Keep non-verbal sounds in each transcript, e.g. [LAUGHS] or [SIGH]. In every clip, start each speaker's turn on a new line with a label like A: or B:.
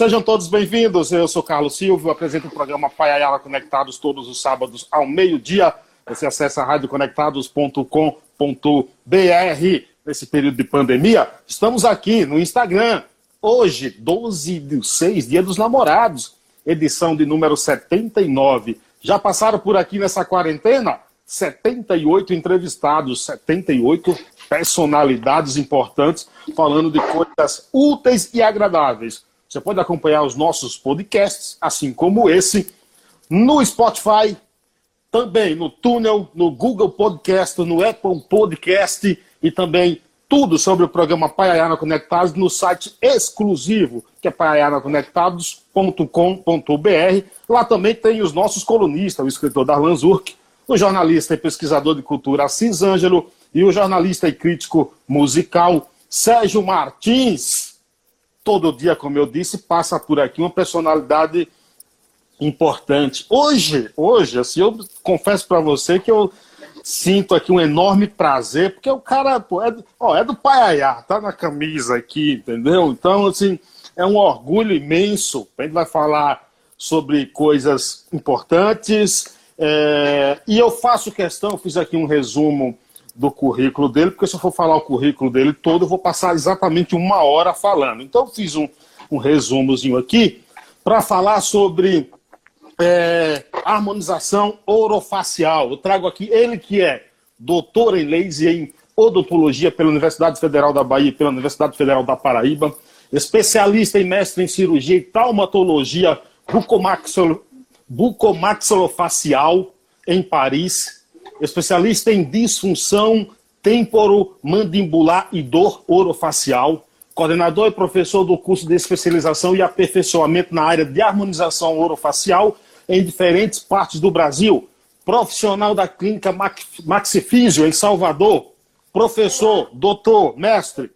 A: Sejam todos bem-vindos. Eu sou Carlos Silva, apresento o programa Paiayala Conectados todos os sábados ao meio-dia. Você acessa radioconectados.com.br. Nesse período de pandemia, estamos aqui no Instagram. Hoje, 12 de 6, Dia dos Namorados, edição de número 79. Já passaram por aqui nessa quarentena? 78 entrevistados, 78 personalidades importantes falando de coisas úteis e agradáveis você pode acompanhar os nossos podcasts, assim como esse, no Spotify, também no Túnel, no Google Podcast, no Apple Podcast e também tudo sobre o programa Paiayana Conectados no site exclusivo, que é paiayanaconectados.com.br. Lá também tem os nossos colunistas, o escritor Darlan Zurk, o jornalista e pesquisador de cultura Assis Ângelo e o jornalista e crítico musical Sérgio Martins todo dia, como eu disse, passa por aqui uma personalidade importante. Hoje, hoje, assim, eu confesso para você que eu sinto aqui um enorme prazer, porque o cara pô, é, ó, é do Paiaiá, tá na camisa aqui, entendeu? Então, assim, é um orgulho imenso. A gente vai falar sobre coisas importantes. É, e eu faço questão, fiz aqui um resumo do currículo dele, porque se eu for falar o currículo dele todo, eu vou passar exatamente uma hora falando. Então, eu fiz um, um resumozinho aqui para falar sobre é, harmonização orofacial. Eu trago aqui ele que é doutor em leis e em odontologia pela Universidade Federal da Bahia e pela Universidade Federal da Paraíba, especialista e mestre em cirurgia e traumatologia bucomaxilofacial em Paris, especialista em disfunção temporomandibular e dor orofacial, coordenador e professor do curso de especialização e aperfeiçoamento na área de harmonização orofacial em diferentes partes do Brasil, profissional da clínica Maxifísio em Salvador, professor, doutor, mestre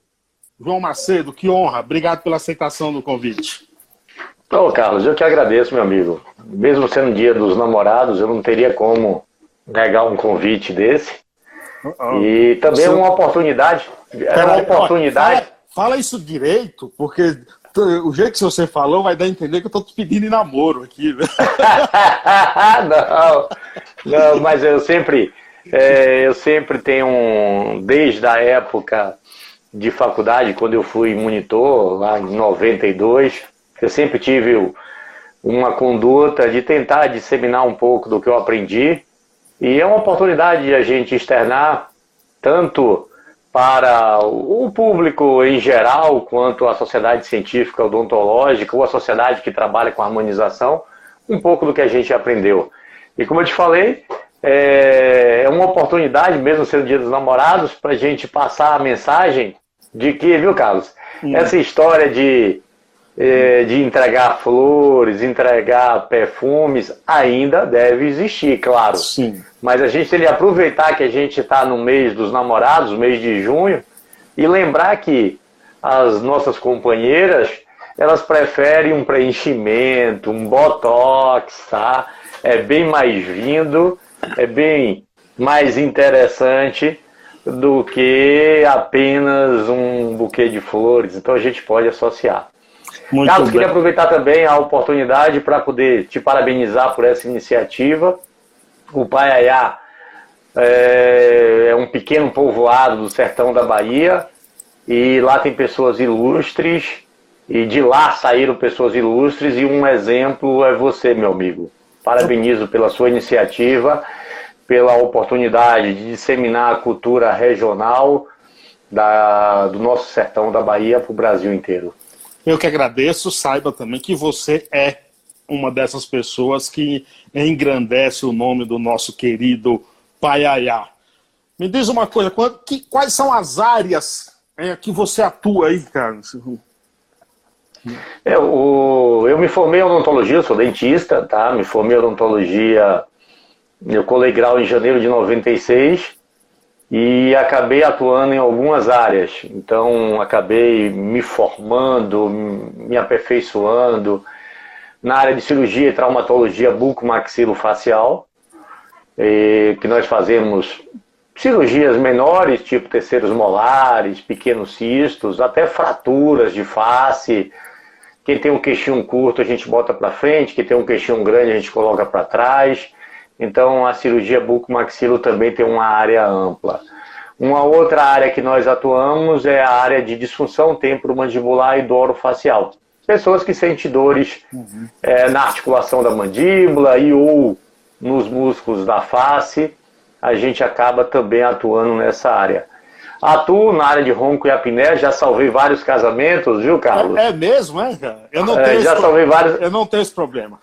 A: João Macedo, que honra. Obrigado pela aceitação do convite.
B: Ô, Carlos, eu que agradeço, meu amigo. Mesmo sendo dia dos namorados, eu não teria como negar um convite desse. Oh, e também Você... uma oportunidade. É uma oportunidade.
A: Fala, fala, isso direito, porque o jeito que você falou vai dar a entender que eu estou te pedindo namoro aqui. Né? [LAUGHS]
B: não, não, mas eu sempre, é, eu sempre tenho um, desde a época de faculdade, quando eu fui monitor, lá em 92, eu sempre tive uma conduta de tentar disseminar um pouco do que eu aprendi e é uma oportunidade de a gente externar tanto para o público em geral, quanto a sociedade científica odontológica ou a sociedade que trabalha com harmonização, um pouco do que a gente aprendeu. E como eu te falei, é, é uma oportunidade, mesmo sendo dia dos namorados, para a gente passar a mensagem de que, viu, Carlos, hum. essa história de é, de entregar flores, entregar perfumes, ainda deve existir, claro. Sim. Mas a gente tem que aproveitar que a gente está no mês dos namorados, mês de junho, e lembrar que as nossas companheiras elas preferem um preenchimento, um botox, tá? É bem mais vindo, é bem mais interessante do que apenas um buquê de flores. Então a gente pode associar. Muito Carlos, bem. queria aproveitar também a oportunidade para poder te parabenizar por essa iniciativa. O Paiaiá é, é um pequeno povoado do sertão da Bahia e lá tem pessoas ilustres e de lá saíram pessoas ilustres e um exemplo é você, meu amigo. Parabenizo pela sua iniciativa, pela oportunidade de disseminar a cultura regional da, do nosso sertão da Bahia para o Brasil inteiro.
A: Eu que agradeço, saiba também que você é uma dessas pessoas que engrandece o nome do nosso querido Paiaiá. Me diz uma coisa, quais são as áreas é, que você atua aí, cara?
B: Eu, eu me formei em odontologia, sou dentista, tá? Me formei em odontologia, eu colei grau em janeiro de 96 e acabei atuando em algumas áreas. Então, acabei me formando, me aperfeiçoando na área de cirurgia e traumatologia bucomaxilofacial, que nós fazemos cirurgias menores, tipo terceiros molares, pequenos cistos, até fraturas de face, Quem tem um queixinho curto a gente bota para frente, quem tem um queixinho grande a gente coloca para trás. Então a cirurgia bucomaxilo também tem uma área ampla. Uma outra área que nós atuamos é a área de disfunção temporomandibular e do orofacial. Pessoas que sentem dores uhum. é, na articulação da mandíbula e ou nos músculos da face, a gente acaba também atuando nessa área. Atuo na área de ronco e apneia, já salvei vários casamentos, viu, Carlos?
A: É, é mesmo, é, Eu não
B: é,
A: tenho
B: já salvei pro... vários.
A: Eu não tenho esse problema.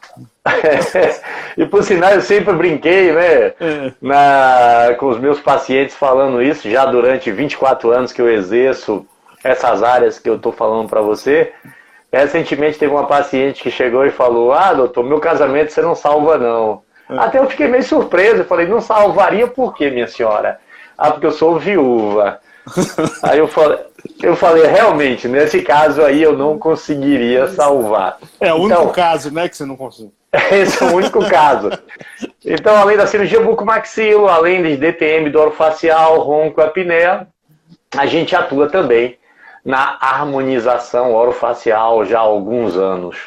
A: [LAUGHS]
B: e por sinal, eu sempre brinquei, né, é. na, com os meus pacientes falando isso, já durante 24 anos que eu exerço essas áreas que eu estou falando para você. Recentemente teve uma paciente que chegou e falou: Ah, doutor, meu casamento você não salva, não. É. Até eu fiquei meio surpreso. Eu falei: Não salvaria por quê, minha senhora? Ah, porque eu sou viúva. Aí eu falei, eu falei, realmente, nesse caso aí eu não conseguiria salvar.
A: É o único então, caso, né, que você não consegue. [LAUGHS]
B: Esse é o único caso. Então, além da cirurgia bucomaxilo, além de DTM orofacial, ronco, apneia, a gente atua também na harmonização orofacial já há alguns anos.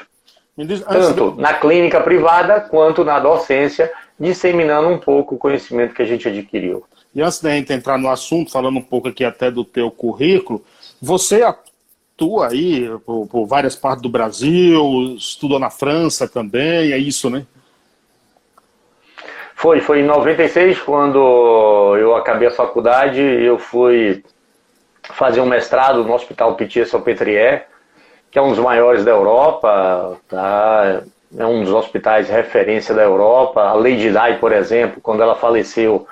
B: Diz, Tanto de... na clínica privada quanto na docência, disseminando um pouco o conhecimento que a gente adquiriu.
A: E antes da gente entrar no assunto, falando um pouco aqui até do teu currículo, você atua aí por, por várias partes do Brasil, estudou na França também, é isso, né?
B: Foi, foi em 96, quando eu acabei a faculdade, eu fui fazer um mestrado no Hospital Pitié-Salpêtrière, que é um dos maiores da Europa, tá? é um dos hospitais referência da Europa. A Lady Di, por exemplo, quando ela faleceu,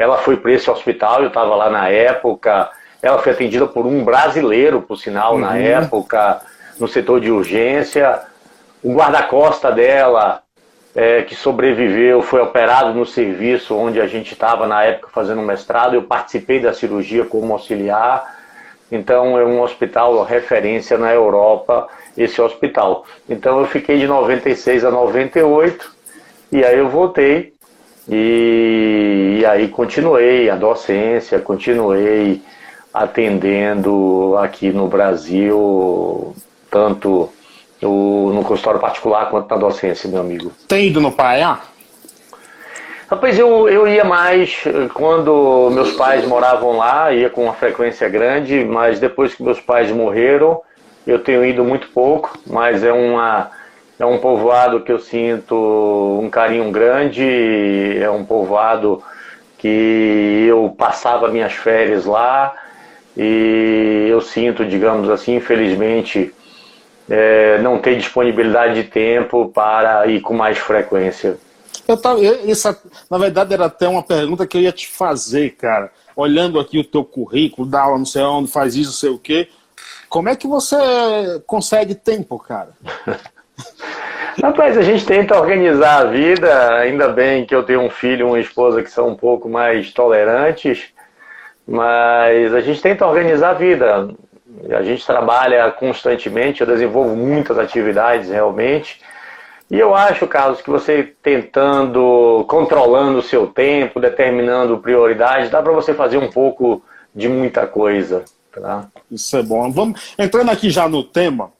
B: ela foi para esse hospital, eu estava lá na época. Ela foi atendida por um brasileiro, por sinal, uhum. na época, no setor de urgência. O guarda-costa dela, é, que sobreviveu, foi operado no serviço onde a gente estava na época fazendo um mestrado. Eu participei da cirurgia como auxiliar. Então, é um hospital referência na Europa, esse hospital. Então, eu fiquei de 96 a 98 e aí eu voltei e, e aí continuei a docência, continuei atendendo aqui no Brasil, tanto no, no consultório particular quanto na docência, meu amigo.
A: Tem ido no Paiá?
B: Rapaz, eu, eu ia mais eh, quando meus pais moravam lá, ia com uma frequência grande, mas depois que meus pais morreram, eu tenho ido muito pouco, mas é uma é um povoado que eu sinto um carinho grande, é um povoado que eu passava minhas férias lá e eu sinto, digamos assim, infelizmente, é, não ter disponibilidade de tempo para ir com mais frequência.
A: Eu tava, essa, na verdade, era até uma pergunta que eu ia te fazer, cara. Olhando aqui o teu currículo, dá aula não sei onde, faz isso, não sei o quê. Como é que você consegue tempo, cara? [LAUGHS]
B: Rapaz, a gente tenta organizar a vida, ainda bem que eu tenho um filho e uma esposa que são um pouco mais tolerantes, mas a gente tenta organizar a vida. A gente trabalha constantemente, eu desenvolvo muitas atividades realmente. E eu acho, Carlos, que você tentando, controlando o seu tempo, determinando prioridades, dá para você fazer um pouco de muita coisa. Tá?
A: Isso é bom. Vamos entrando aqui já no tema.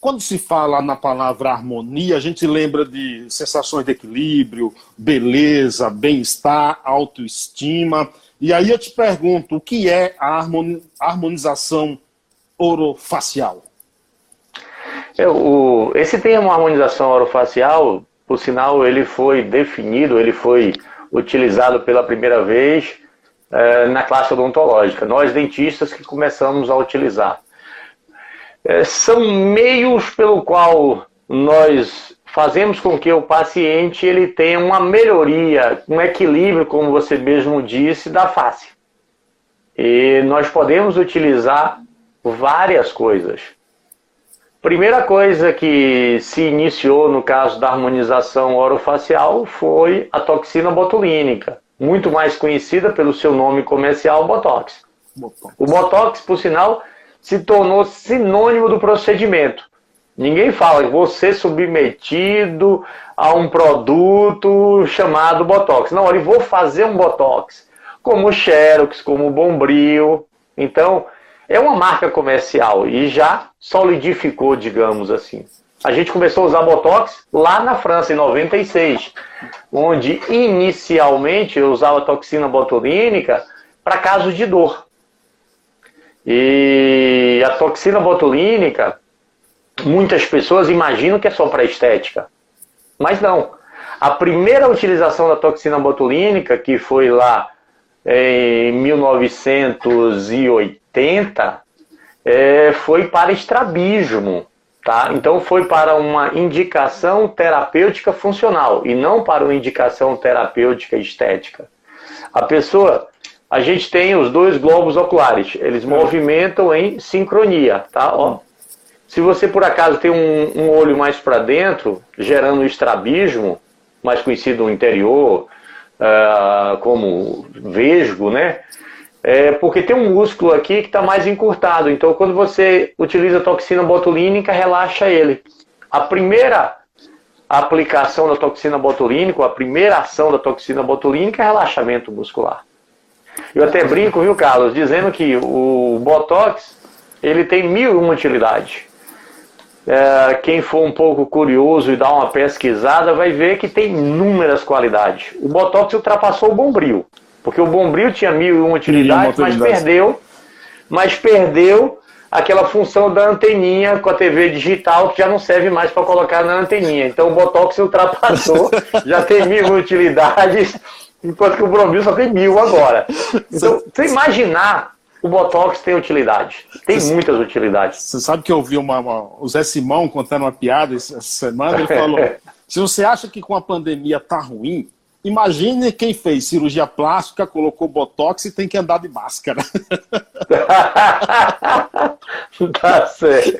A: Quando se fala na palavra harmonia, a gente lembra de sensações de equilíbrio, beleza, bem-estar, autoestima. E aí eu te pergunto, o que é a harmonização orofacial?
B: É, o, esse termo harmonização orofacial, por sinal, ele foi definido, ele foi utilizado pela primeira vez é, na classe odontológica. Nós, dentistas, que começamos a utilizar são meios pelo qual nós fazemos com que o paciente ele tenha uma melhoria, um equilíbrio, como você mesmo disse, da face. E nós podemos utilizar várias coisas. Primeira coisa que se iniciou no caso da harmonização orofacial foi a toxina botulínica, muito mais conhecida pelo seu nome comercial Botox. Botox. O Botox, por sinal, se tornou sinônimo do procedimento. Ninguém fala você submetido a um produto chamado Botox. Não, olha, vou fazer um Botox. Como o Xerox, como o Bombril. Então, é uma marca comercial e já solidificou, digamos assim. A gente começou a usar Botox lá na França, em 96, onde inicialmente eu usava toxina botulínica para casos de dor. E a toxina botulínica, muitas pessoas imaginam que é só para estética. Mas não. A primeira utilização da toxina botulínica, que foi lá em 1980, é, foi para estrabismo. Tá? Então foi para uma indicação terapêutica funcional e não para uma indicação terapêutica estética. A pessoa, a gente tem os dois globos oculares, eles movimentam em sincronia, tá? Ó, se você por acaso tem um, um olho mais para dentro, gerando estrabismo, mais conhecido no interior uh, como vesgo, né? É porque tem um músculo aqui que está mais encurtado. Então, quando você utiliza toxina botulínica, relaxa ele. A primeira aplicação da toxina botulínica, a primeira ação da toxina botulínica é relaxamento muscular. Eu até brinco, viu, Carlos, dizendo que o Botox ele tem mil e uma utilidades. É, quem for um pouco curioso e dar uma pesquisada vai ver que tem inúmeras qualidades. O Botox ultrapassou o Bombril. Porque o Bombril tinha mil e uma utilidades, mas perdeu, mas perdeu aquela função da anteninha com a TV digital que já não serve mais para colocar na anteninha. Então o Botox ultrapassou, [LAUGHS] já tem mil utilidades, enquanto que o Bombril só tem mil agora. [LAUGHS] Então, você imaginar o Botox tem utilidade. Tem você, muitas utilidades.
A: Você sabe que eu ouvi uma, uma, o Zé Simão contando uma piada essa semana, ele falou: [LAUGHS] se você acha que com a pandemia tá ruim, Imagine quem fez cirurgia plástica, colocou botox e tem que andar de máscara. [LAUGHS]
B: tá certo.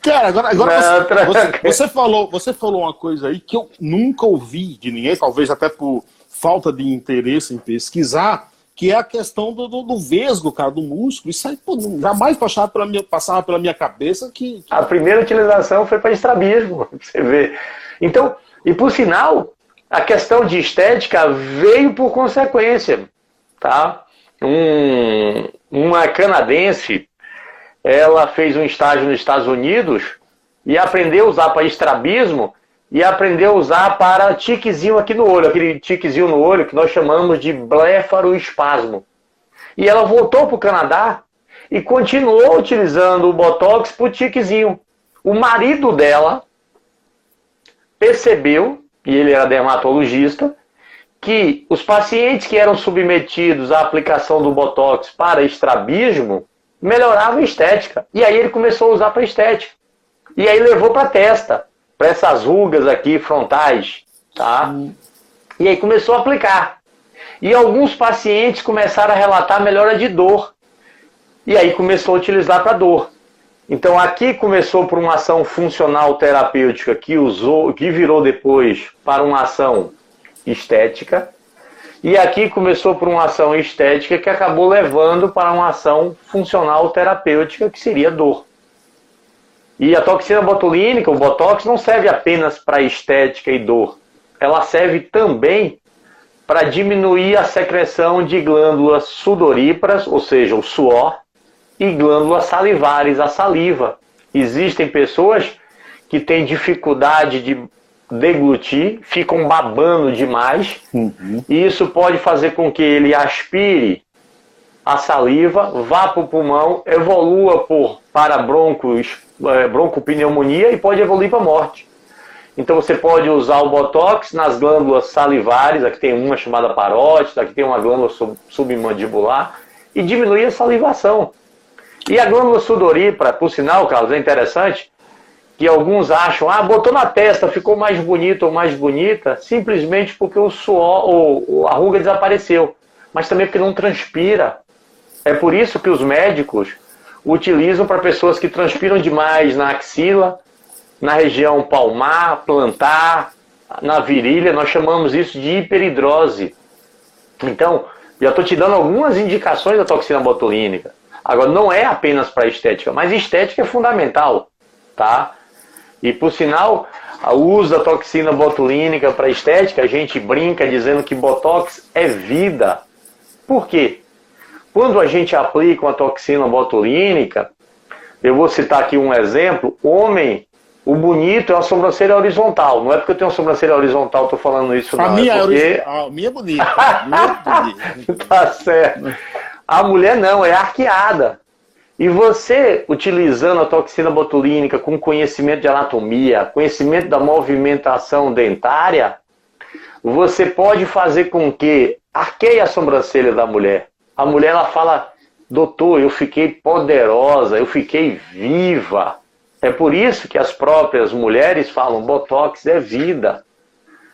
A: Cara, agora, agora você, você, você, falou, você falou uma coisa aí que eu nunca ouvi de ninguém, talvez até por falta de interesse em pesquisar, que é a questão do, do, do vesgo, cara, do músculo. Isso aí pô, jamais passava pela, minha, passava pela minha cabeça que, que...
B: A primeira utilização foi para estrabismo, [LAUGHS] você vê. Então, e por sinal, a questão de estética veio por consequência, tá? Um, uma canadense, ela fez um estágio nos Estados Unidos e aprendeu a usar para estrabismo e aprendeu a usar para tiquezinho aqui no olho, aquele tiquezinho no olho que nós chamamos de blefaroespasmo. E ela voltou para o Canadá e continuou utilizando o Botox para o tiquezinho. O marido dela percebeu e ele era dermatologista, que os pacientes que eram submetidos à aplicação do Botox para estrabismo melhoravam a estética. E aí ele começou a usar para estética. E aí levou para a testa, para essas rugas aqui frontais, tá? E aí começou a aplicar. E alguns pacientes começaram a relatar melhora de dor. E aí começou a utilizar para dor. Então aqui começou por uma ação funcional terapêutica que usou, que virou depois para uma ação estética, e aqui começou por uma ação estética que acabou levando para uma ação funcional terapêutica que seria dor. E a toxina botulínica, o botox, não serve apenas para estética e dor. Ela serve também para diminuir a secreção de glândulas sudoríparas, ou seja, o suor, e glândulas salivares, a saliva. Existem pessoas que têm dificuldade de deglutir, ficam babando demais, uhum. e isso pode fazer com que ele aspire a saliva, vá para o pulmão, evolua por para broncos, é, broncopneumonia e pode evoluir para morte. Então você pode usar o Botox nas glândulas salivares, aqui tem uma chamada parótida, aqui tem uma glândula submandibular, e diminuir a salivação. E a glândula sudorípara, por sinal, Carlos, é interessante que alguns acham, ah, botou na testa, ficou mais bonito ou mais bonita, simplesmente porque o suor ou a ruga desapareceu, mas também porque não transpira. É por isso que os médicos utilizam para pessoas que transpiram demais na axila, na região palmar, plantar, na virilha, nós chamamos isso de hiperidrose. Então, já estou te dando algumas indicações da toxina botulínica. Agora, não é apenas para estética, mas estética é fundamental, tá? E por sinal, o uso da toxina botulínica para estética, a gente brinca dizendo que botox é vida. Por quê? quando a gente aplica uma toxina botulínica, eu vou citar aqui um exemplo, homem, o bonito é a sobrancelha horizontal. Não é porque eu tenho uma sobrancelha horizontal, estou falando isso,
A: não.
B: A
A: minha,
B: é porque...
A: é a minha é bonita. A minha
B: é bonita. tá certo. A mulher não, é arqueada. E você, utilizando a toxina botulínica com conhecimento de anatomia, conhecimento da movimentação dentária, você pode fazer com que arqueie a sobrancelha da mulher. A mulher ela fala, doutor, eu fiquei poderosa, eu fiquei viva. É por isso que as próprias mulheres falam, botox é vida.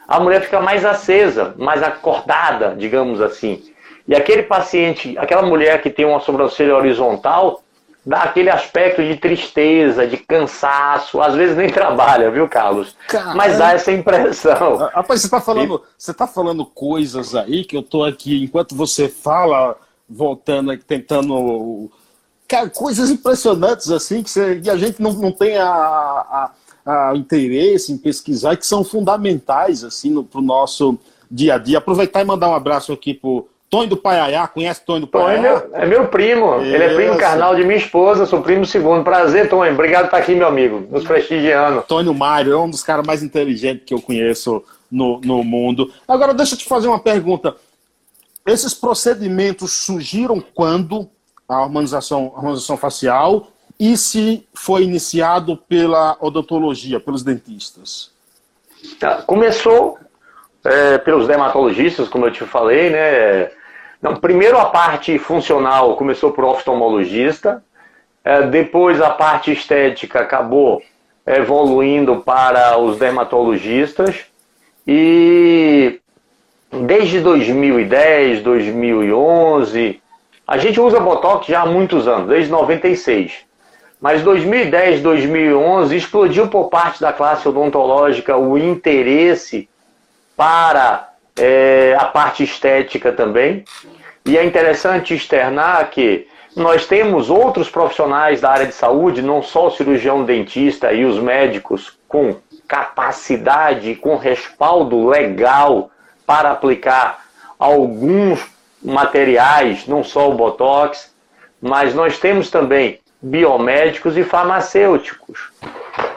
B: A mulher fica mais acesa, mais acordada, digamos assim. E aquele paciente, aquela mulher que tem uma sobrancelha horizontal, dá aquele aspecto de tristeza, de cansaço, às vezes nem [LAUGHS] trabalha, viu, Carlos? Caramba. Mas dá essa impressão.
A: Ah, rapaz, você está falando, você tá falando coisas aí que eu estou aqui, enquanto você fala, voltando aqui, tentando. Cara, coisas impressionantes assim, que, você, que a gente não, não tem a, a, a interesse em pesquisar e que são fundamentais assim para o nosso dia a dia. Aproveitar e mandar um abraço aqui pro Tony do Paiaiá, conhece Tony do Paiaiá?
B: Tony é meu, é meu primo, Isso. ele é primo carnal de minha esposa, sou primo segundo. Prazer, Tony, obrigado por estar aqui, meu amigo, nos prestigiando.
A: Tony Mário é um dos caras mais inteligentes que eu conheço no, no mundo. Agora, deixa eu te fazer uma pergunta. Esses procedimentos surgiram quando a harmonização, a harmonização facial e se foi iniciado pela odontologia, pelos dentistas?
B: Tá, começou é, pelos dermatologistas, como eu te falei, né? Não, primeiro a parte funcional começou por oftalmologista, é, depois a parte estética acabou evoluindo para os dermatologistas e desde 2010, 2011, a gente usa Botox já há muitos anos, desde 96. Mas 2010, 2011 explodiu por parte da classe odontológica o interesse para é, a parte estética também. E é interessante externar que nós temos outros profissionais da área de saúde, não só o cirurgião dentista e os médicos, com capacidade, com respaldo legal para aplicar alguns materiais, não só o Botox, mas nós temos também biomédicos e farmacêuticos.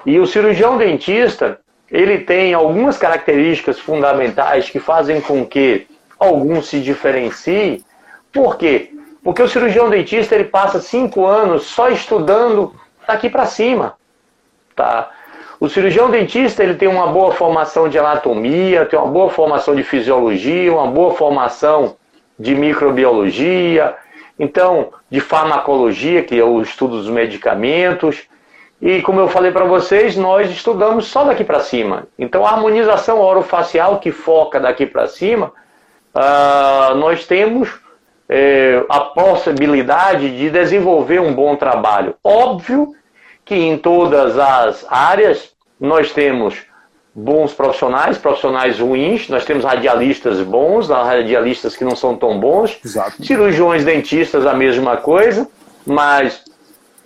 B: E o cirurgião dentista, ele tem algumas características fundamentais que fazem com que alguns se diferenciem. Por quê? Porque o cirurgião dentista ele passa cinco anos só estudando daqui para cima. Tá? O cirurgião dentista ele tem uma boa formação de anatomia, tem uma boa formação de fisiologia, uma boa formação de microbiologia, então de farmacologia, que é o estudo dos medicamentos. E como eu falei para vocês, nós estudamos só daqui para cima. Então a harmonização orofacial que foca daqui para cima, uh, nós temos é, a possibilidade de desenvolver um bom trabalho. Óbvio que em todas as áreas nós temos bons profissionais, profissionais ruins, nós temos radialistas bons, radialistas que não são tão bons, Exato. cirurgiões dentistas a mesma coisa, mas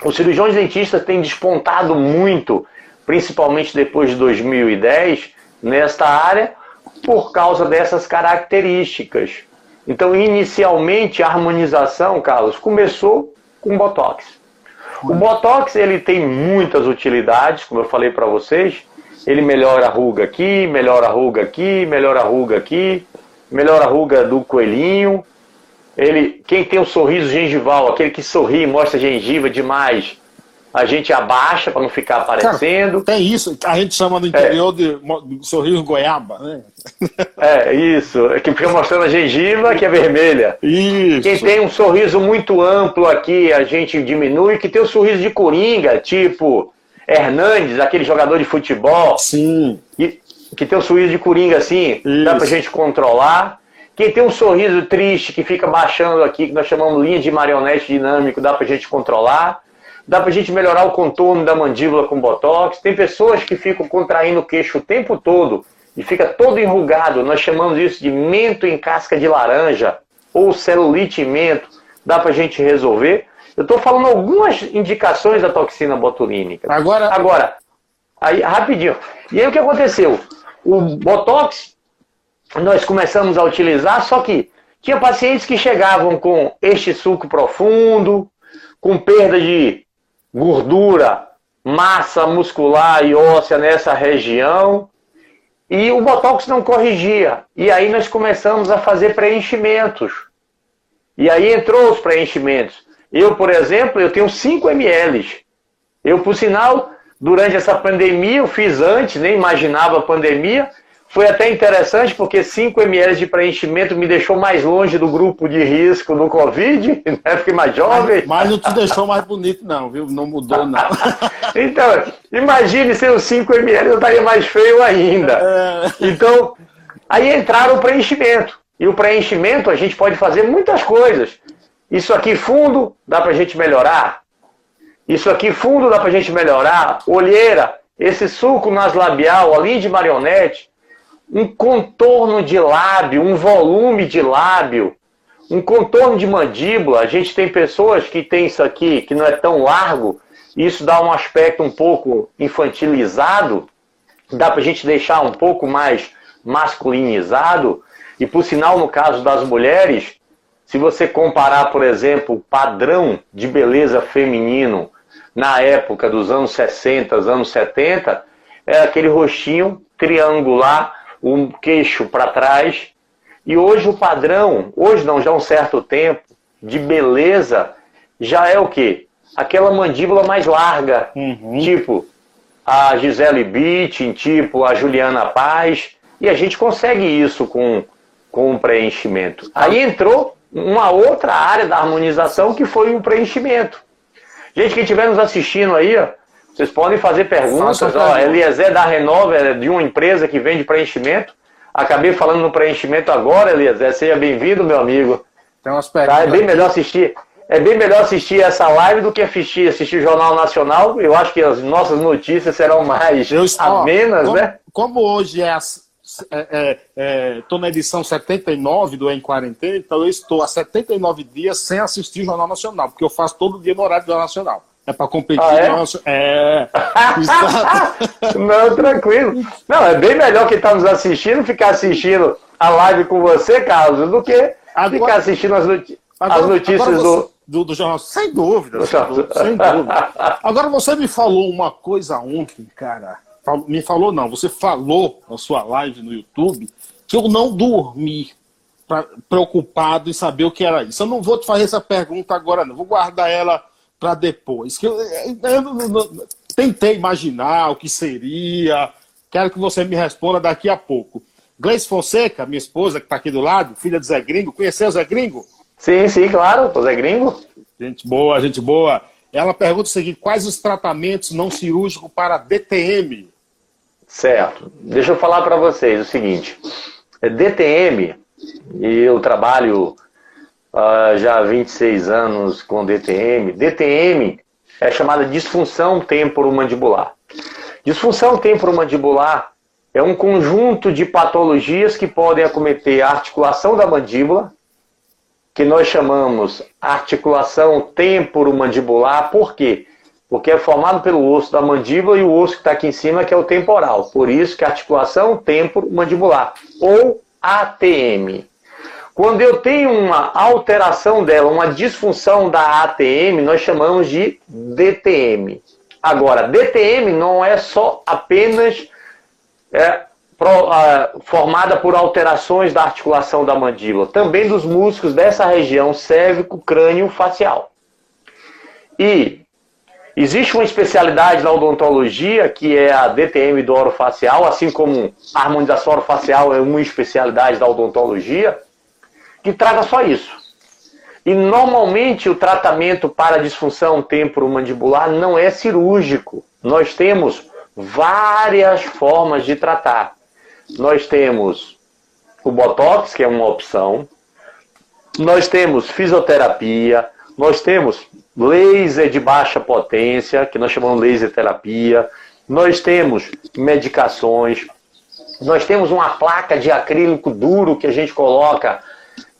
B: os cirurgiões dentistas têm despontado muito, principalmente depois de 2010, nesta área, por causa dessas características. Então, inicialmente, a harmonização, Carlos, começou com Botox. O Botox ele tem muitas utilidades, como eu falei para vocês. Ele melhora a ruga aqui, melhora a ruga aqui, melhora a ruga aqui, melhora a ruga do coelhinho, ele, quem tem o um sorriso gengival, aquele que sorri e mostra gengiva demais, a gente abaixa para não ficar aparecendo.
A: Cara, tem isso, a gente chama no interior é. de, sorriso goiaba, né?
B: É, isso, é que fica mostrando a gengiva que é vermelha.
A: Isso.
B: Quem tem um sorriso muito amplo aqui, a gente diminui, que tem o um sorriso de coringa, tipo Hernandes, aquele jogador de futebol.
A: Sim.
B: Que, que tem o um sorriso de coringa assim, isso. dá pra gente controlar. Quem tem um sorriso triste que fica baixando aqui, que nós chamamos linha de marionete dinâmico, dá pra gente controlar. Dá pra gente melhorar o contorno da mandíbula com botox. Tem pessoas que ficam contraindo o queixo o tempo todo e fica todo enrugado. Nós chamamos isso de mento em casca de laranja ou celulite mento. Dá pra gente resolver. Eu estou falando algumas indicações da toxina botulínica.
A: Agora,
B: agora, aí rapidinho. E aí o que aconteceu? O botox nós começamos a utilizar, só que Tinha pacientes que chegavam com este suco profundo, com perda de gordura, massa muscular e óssea nessa região, e o Botox não corrigia. E aí nós começamos a fazer preenchimentos. E aí entrou os preenchimentos. Eu, por exemplo, eu tenho 5 ml. Eu, por sinal, durante essa pandemia, eu fiz antes, nem imaginava a pandemia, foi até interessante porque 5 ml de preenchimento me deixou mais longe do grupo de risco do Covid, [LAUGHS] né? Fiquei mais jovem.
A: Mas, mas não te deixou mais bonito, não, viu? Não mudou, não. [LAUGHS]
B: então, imagine se os 5 ml eu estaria mais feio ainda. É... Então, aí entraram o preenchimento. E o preenchimento a gente pode fazer muitas coisas. Isso aqui fundo, dá pra gente melhorar. Isso aqui fundo, dá pra gente melhorar. Olheira, esse suco nas labial, ali de marionete um contorno de lábio, um volume de lábio, um contorno de mandíbula. A gente tem pessoas que tem isso aqui que não é tão largo, e isso dá um aspecto um pouco infantilizado, dá para a gente deixar um pouco mais masculinizado. E por sinal, no caso das mulheres, se você comparar, por exemplo, o padrão de beleza feminino na época dos anos 60, anos 70, é aquele rostinho triangular um queixo para trás. E hoje o padrão, hoje não, já há um certo tempo, de beleza, já é o quê? Aquela mandíbula mais larga, uhum. tipo a Gisele Bündchen, tipo a Juliana Paz, e a gente consegue isso com, com o preenchimento. Aí entrou uma outra área da harmonização que foi o preenchimento. Gente que estiver nos assistindo aí, ó, vocês podem fazer perguntas. Ó, Eliezer da Renova é de uma empresa que vende preenchimento. Acabei falando no preenchimento agora, Eliezer. Seja bem-vindo, meu amigo. Tem umas perguntas. Tá? É bem melhor assistir. É bem melhor assistir essa live do que assistir, assistir o Jornal Nacional. Eu acho que as nossas notícias serão mais estou, amenas,
A: como,
B: né?
A: Como hoje é Estou é, é, é na edição 79 do Em Quarentena, então eu estou há 79 dias sem assistir o Jornal Nacional, porque eu faço todo dia no horário do Jornal Nacional. É para competir. Ah, é? Nosso... é. [LAUGHS]
B: Não, tranquilo. Não, é bem melhor quem está nos assistindo ficar assistindo a live com você, Carlos, do que agora, ficar assistindo as, agora, as notícias
A: você, do... do... do. jornal. Sem dúvida, sem dúvida, sem dúvida. Agora você me falou uma coisa ontem, cara. Me falou, não, você falou na sua live no YouTube que eu não dormi pra, preocupado em saber o que era isso. Eu não vou te fazer essa pergunta agora, não. Vou guardar ela para depois. Que eu, eu, eu, tentei imaginar o que seria. Quero que você me responda daqui a pouco. Gleice Fonseca, minha esposa, que está aqui do lado, filha de Zé Gringo. Conheceu o Zé Gringo?
B: Sim, sim, claro, o Zé Gringo.
A: Gente boa, gente boa. Ela pergunta o seguinte: quais os tratamentos não cirúrgicos para DTM?
B: Certo. Deixa eu falar para vocês o seguinte: DTM, e eu trabalho uh, já há 26 anos com DTM. DTM é chamada disfunção temporomandibular. Disfunção temporomandibular é um conjunto de patologias que podem acometer a articulação da mandíbula, que nós chamamos articulação temporomandibular, por quê? Porque é formado pelo osso da mandíbula e o osso que está aqui em cima, que é o temporal. Por isso que é articulação temporomandibular, ou ATM. Quando eu tenho uma alteração dela, uma disfunção da ATM, nós chamamos de DTM. Agora, DTM não é só apenas é, pro, uh, formada por alterações da articulação da mandíbula, também dos músculos dessa região cérvico-crânio-facial. E existe uma especialidade na odontologia que é a DTM do orofacial, assim como a harmonização orofacial é uma especialidade da odontologia que trata só isso. E normalmente o tratamento para disfunção temporomandibular não é cirúrgico. Nós temos várias formas de tratar. Nós temos o botox, que é uma opção. Nós temos fisioterapia, nós temos laser de baixa potência, que nós chamamos laser terapia. Nós temos medicações. Nós temos uma placa de acrílico duro que a gente coloca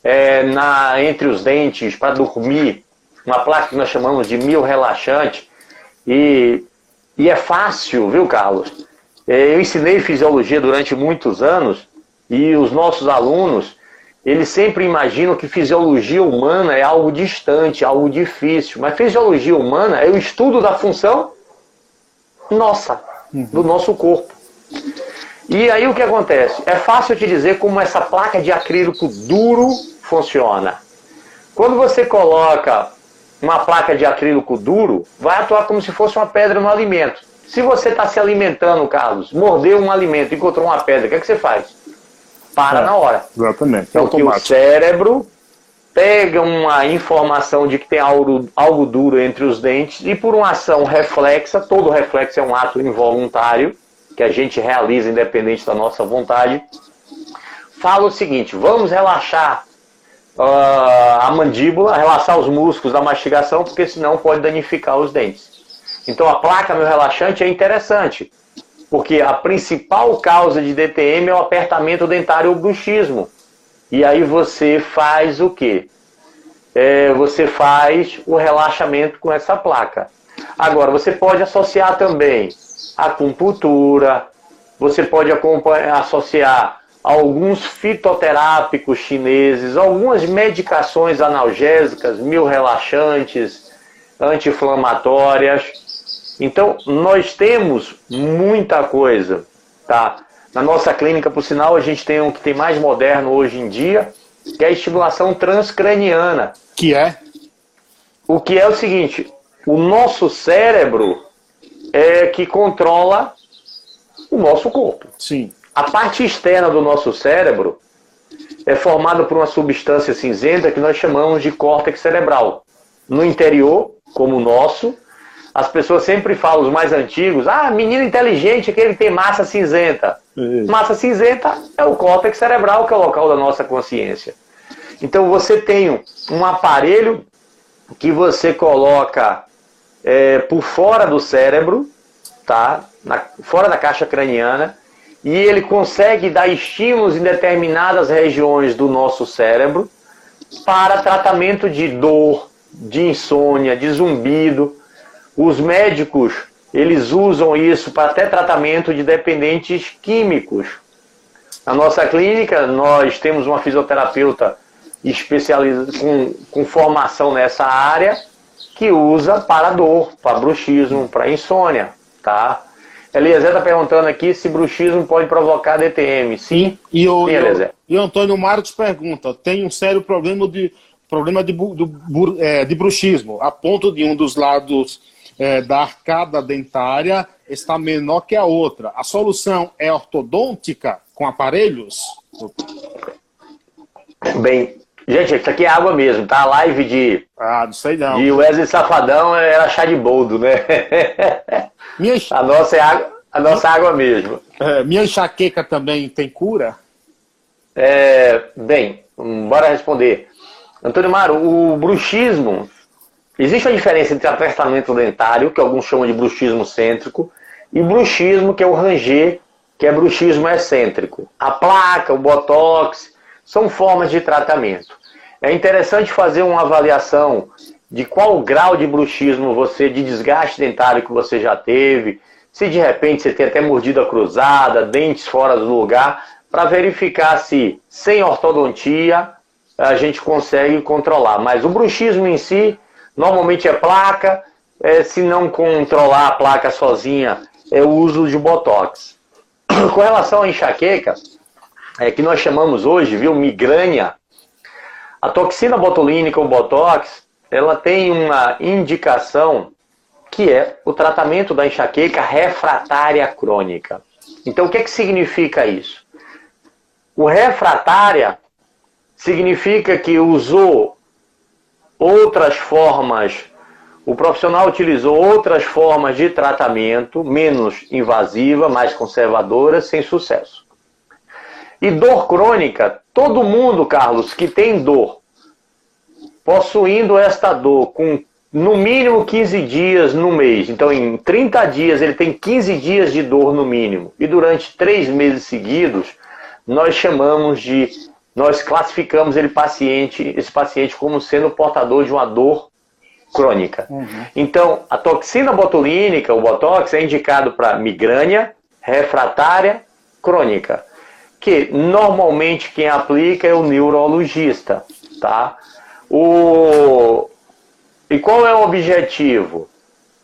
B: é, na, entre os dentes para dormir, uma placa que nós chamamos de mil relaxante. E, e é fácil, viu, Carlos? É, eu ensinei fisiologia durante muitos anos e os nossos alunos, eles sempre imaginam que fisiologia humana é algo distante, algo difícil. Mas fisiologia humana é o estudo da função nossa, uhum. do nosso corpo. E aí o que acontece? É fácil te dizer como essa placa de acrílico duro funciona. Quando você coloca uma placa de acrílico duro, vai atuar como se fosse uma pedra no alimento. Se você está se alimentando, Carlos, mordeu um alimento, encontrou uma pedra, o que, é que você faz? Para é, na hora.
A: Exatamente.
B: É Porque o cérebro pega uma informação de que tem algo, algo duro entre os dentes e por uma ação reflexa, todo reflexo é um ato involuntário que a gente realiza independente da nossa vontade, fala o seguinte: vamos relaxar uh, a mandíbula, relaxar os músculos da mastigação, porque senão pode danificar os dentes. Então a placa meu relaxante é interessante, porque a principal causa de DTM é o apertamento dentário ou bruxismo. E aí você faz o quê? É, você faz o relaxamento com essa placa. Agora, você pode associar também acupuntura, você pode associar alguns fitoterápicos chineses, algumas medicações analgésicas, mil relaxantes, anti-inflamatórias. Então, nós temos muita coisa, tá? Na nossa clínica, por sinal, a gente tem um que tem mais moderno hoje em dia, que é a estimulação transcraniana.
A: Que é?
B: O que é o seguinte, o nosso cérebro é que controla o nosso corpo.
A: Sim.
B: A parte externa do nosso cérebro é formada por uma substância cinzenta que nós chamamos de córtex cerebral. No interior, como o nosso, as pessoas sempre falam, os mais antigos, ah, menino inteligente, aquele que tem massa cinzenta. Isso. Massa cinzenta é o córtex cerebral, que é o local da nossa consciência. Então você tem um aparelho que você coloca é, por fora do cérebro, tá? Na, fora da caixa craniana, e ele consegue dar estímulos em determinadas regiões do nosso cérebro para tratamento de dor, de insônia, de zumbido. Os médicos, eles usam isso para até tratamento de dependentes químicos. Na nossa clínica, nós temos uma fisioterapeuta especializada com, com formação nessa área que usa para dor, para bruxismo, para insônia, tá? Eliezer está perguntando aqui se bruxismo pode provocar DTM. Sim,
A: e o, Sim, Eliezer. E o Antônio Marcos pergunta: tem um sério problema de, problema de, de, é, de bruxismo, a ponto de um dos lados é, da arcada dentária está menor que a outra. A solução é ortodôntica com aparelhos?
B: Bem, gente, isso aqui é água mesmo, tá? A live de.
A: Ah, não sei não.
B: De Wesley Safadão era chá de boldo, né? Minha... [LAUGHS] A nossa é água, a nossa água mesmo.
A: É, minha enxaqueca também tem cura?
B: É, bem, bora responder. Antônio Maro, o bruxismo, existe uma diferença entre apertamento dentário, que alguns chamam de bruxismo cêntrico, e bruxismo, que é o ranger, que é bruxismo excêntrico. A placa, o botox, são formas de tratamento. É interessante fazer uma avaliação de qual grau de bruxismo você, de desgaste dentário que você já teve, se de repente você tem até mordida cruzada, dentes fora do lugar, para verificar se sem ortodontia a gente consegue controlar. Mas o bruxismo em si, normalmente é placa, é, se não controlar a placa sozinha, é o uso de botox. [COUGHS] Com relação à enxaqueca, é, que nós chamamos hoje, viu, migrânia, a toxina botulínica ou botox, ela tem uma indicação que é o tratamento da enxaqueca refratária crônica. Então, o que, é que significa isso? O refratária significa que usou outras formas, o profissional utilizou outras formas de tratamento menos invasiva, mais conservadora, sem sucesso. E dor crônica, todo mundo, Carlos, que tem dor possuindo esta dor com no mínimo 15 dias no mês. Então, em 30 dias, ele tem 15 dias de dor no mínimo. E durante três meses seguidos, nós chamamos de. Nós classificamos ele paciente, esse paciente como sendo portador de uma dor crônica. Uhum. Então, a toxina botulínica, o Botox, é indicado para migrânia refratária crônica que normalmente quem aplica é o neurologista, tá? O... E qual é o objetivo?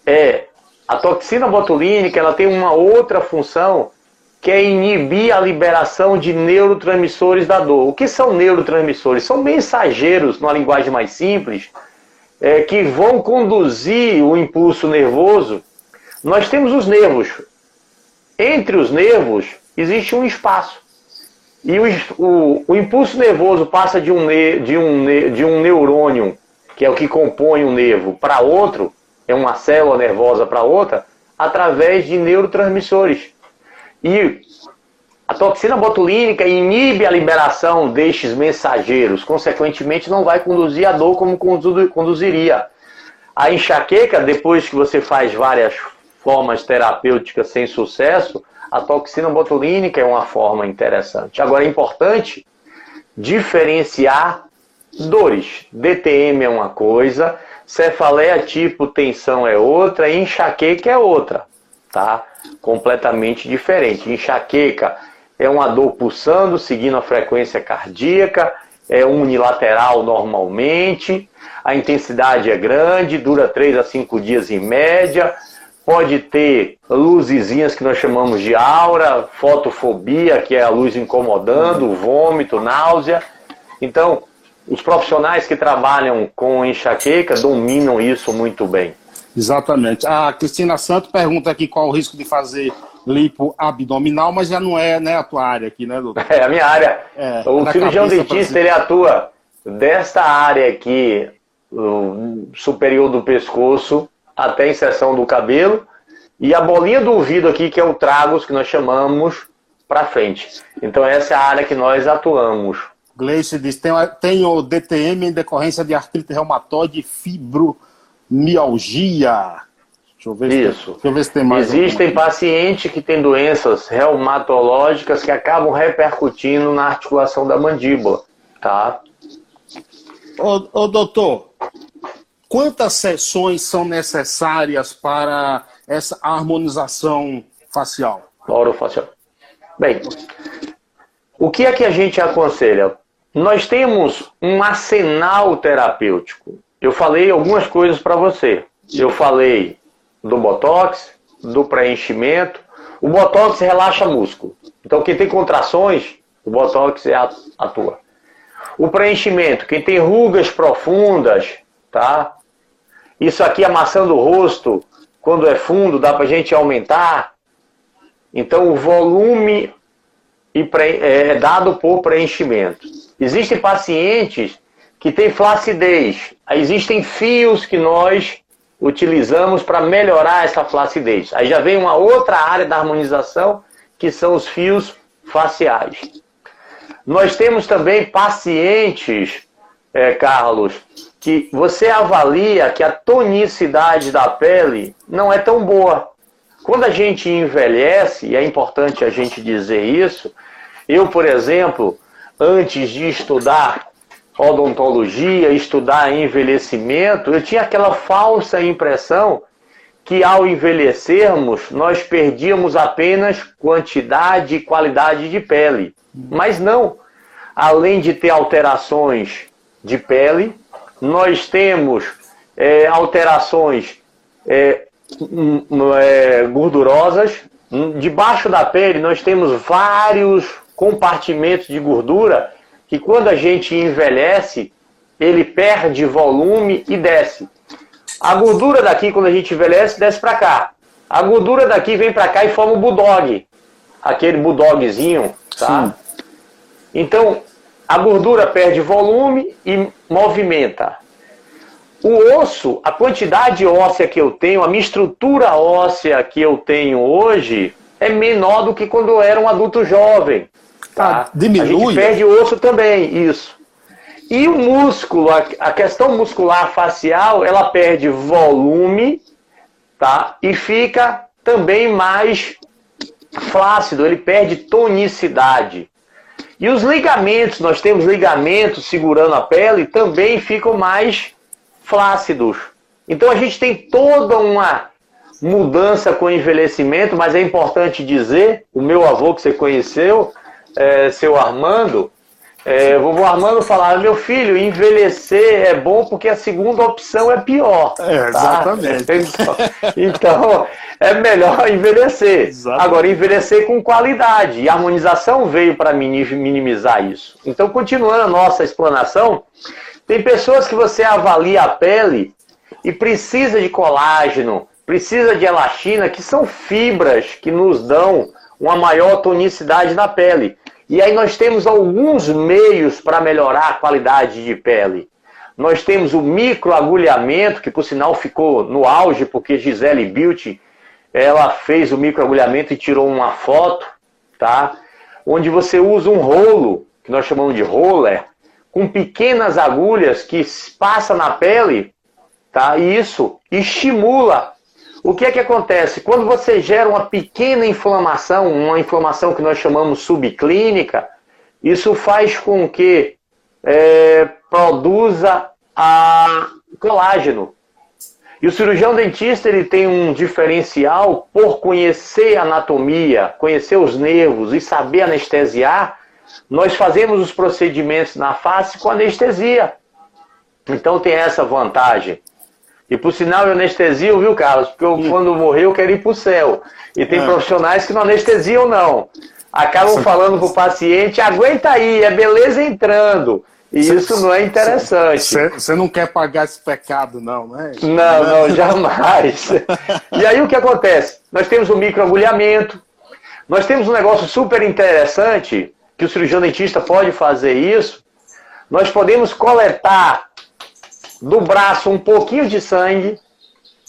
B: É a toxina botulínica, ela tem uma outra função que é inibir a liberação de neurotransmissores da dor. O que são neurotransmissores? São mensageiros, numa linguagem mais simples, é, que vão conduzir o impulso nervoso. Nós temos os nervos. Entre os nervos existe um espaço. E o, o, o impulso nervoso passa de um, de, um, de um neurônio, que é o que compõe o nervo, para outro, é uma célula nervosa para outra, através de neurotransmissores. E a toxina botulínica inibe a liberação destes mensageiros, consequentemente não vai conduzir a dor como conduziria. A enxaqueca, depois que você faz várias formas terapêuticas sem sucesso, a toxina botulínica é uma forma interessante. Agora é importante diferenciar dores. DTM é uma coisa, cefaleia tipo tensão é outra, enxaqueca é outra, tá? completamente diferente. Enxaqueca é uma dor pulsando, seguindo a frequência cardíaca, é unilateral normalmente, a intensidade é grande, dura 3 a 5 dias em média, pode ter luzezinhas que nós chamamos de aura, fotofobia, que é a luz incomodando, vômito, náusea. Então, os profissionais que trabalham com enxaqueca dominam isso muito bem.
A: Exatamente. A Cristina Santo pergunta aqui qual o risco de fazer lipo abdominal, mas já não é né, a tua área aqui, né, doutor? [LAUGHS]
B: É a minha área. É, o cirurgião dentista, ele atua desta área aqui, superior do pescoço, até a inserção do cabelo, e a bolinha do ouvido aqui, que é o tragos, que nós chamamos, para frente. Então essa é a área que nós atuamos.
A: Gleice diz, tem, tem o DTM em decorrência de artrite reumatoide e fibro mialgia.
B: Deixa eu ver, Isso. Se, deixa eu ver se tem mais. Existem algum. pacientes que têm doenças reumatológicas que acabam repercutindo na articulação da mandíbula, tá?
A: Ô, ô doutor, quantas sessões são necessárias para essa harmonização facial?
B: Orofacial. Bem, o que é que a gente aconselha? Nós temos um arsenal terapêutico. Eu falei algumas coisas para você. Eu falei do botox, do preenchimento. O botox relaxa músculo. Então, quem tem contrações, o botox é atua. O preenchimento, quem tem rugas profundas, tá? Isso aqui amassando o rosto, quando é fundo, dá para gente aumentar. Então, o volume é dado por preenchimento. Existem pacientes que tem flacidez. Existem fios que nós utilizamos para melhorar essa flacidez. Aí já vem uma outra área da harmonização, que são os fios faciais. Nós temos também pacientes, é, Carlos, que você avalia que a tonicidade da pele não é tão boa. Quando a gente envelhece, e é importante a gente dizer isso, eu, por exemplo, antes de estudar odontologia, estudar envelhecimento, eu tinha aquela falsa impressão que ao envelhecermos nós perdíamos apenas quantidade e qualidade de pele. Mas não. Além de ter alterações de pele, nós temos é, alterações é, é, gordurosas. Debaixo da pele nós temos vários compartimentos de gordura que quando a gente envelhece, ele perde volume e desce. A gordura daqui, quando a gente envelhece, desce para cá. A gordura daqui vem para cá e forma o bulldog. Aquele bulldogzinho, tá? Sim. Então, a gordura perde volume e movimenta. O osso, a quantidade óssea que eu tenho, a minha estrutura óssea que eu tenho hoje é menor do que quando eu era um adulto jovem. Tá? Ah, diminui. A gente perde osso também, isso. E o músculo, a questão muscular facial, ela perde volume, tá? E fica também mais flácido, ele perde tonicidade. E os ligamentos, nós temos ligamentos segurando a pele, também ficam mais flácidos. Então a gente tem toda uma mudança com o envelhecimento, mas é importante dizer, o meu avô que você conheceu, é, seu Armando, é, o vovô Armando falava, meu filho, envelhecer é bom porque a segunda opção é pior.
A: É, tá? exatamente.
B: Então, [LAUGHS] então, é melhor envelhecer. Exatamente. Agora, envelhecer com qualidade. E a harmonização veio para minimizar isso. Então, continuando a nossa explanação, tem pessoas que você avalia a pele e precisa de colágeno, precisa de elastina, que são fibras que nos dão uma maior tonicidade na pele. E aí nós temos alguns meios para melhorar a qualidade de pele. Nós temos o microagulhamento, que por sinal ficou no auge, porque Gisele Beauty, ela fez o microagulhamento e tirou uma foto, tá? Onde você usa um rolo, que nós chamamos de roller, com pequenas agulhas que passa na pele, tá? E isso estimula o que é que acontece? Quando você gera uma pequena inflamação, uma inflamação que nós chamamos subclínica, isso faz com que é, produza a colágeno. E o cirurgião dentista ele tem um diferencial por conhecer a anatomia, conhecer os nervos e saber anestesiar. Nós fazemos os procedimentos na face com anestesia. Então tem essa vantagem. E por sinal, eu anestesio, viu, Carlos? Porque eu, quando morrer eu quero ir para o céu. E tem é. profissionais que não anestesiam, não. Acabam falando para o paciente, aguenta aí, é beleza entrando. E cê, isso não é interessante.
A: Você não quer pagar esse pecado, não, né?
B: Não, não, [LAUGHS] jamais. e aí o que acontece? Nós temos o microagulhamento, nós temos um negócio super interessante, que o cirurgião dentista pode fazer isso. Nós podemos coletar do braço um pouquinho de sangue,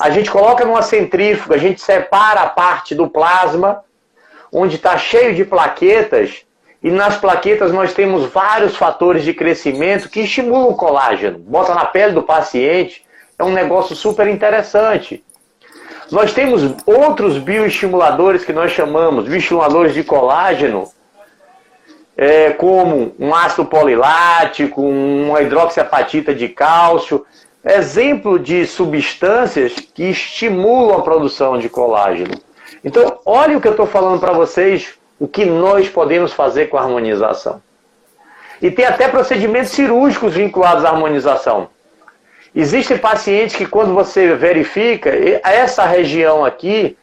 B: a gente coloca numa centrífuga, a gente separa a parte do plasma, onde está cheio de plaquetas, e nas plaquetas nós temos vários fatores de crescimento que estimulam o colágeno. Bota na pele do paciente, é um negócio super interessante. Nós temos outros bioestimuladores que nós chamamos bioestimuladores de colágeno, é, como um ácido polilático, uma hidroxiapatita de cálcio, exemplo de substâncias que estimulam a produção de colágeno. Então, olha o que eu estou falando para vocês, o que nós podemos fazer com a harmonização. E tem até procedimentos cirúrgicos vinculados à harmonização. Existem pacientes que, quando você verifica, essa região aqui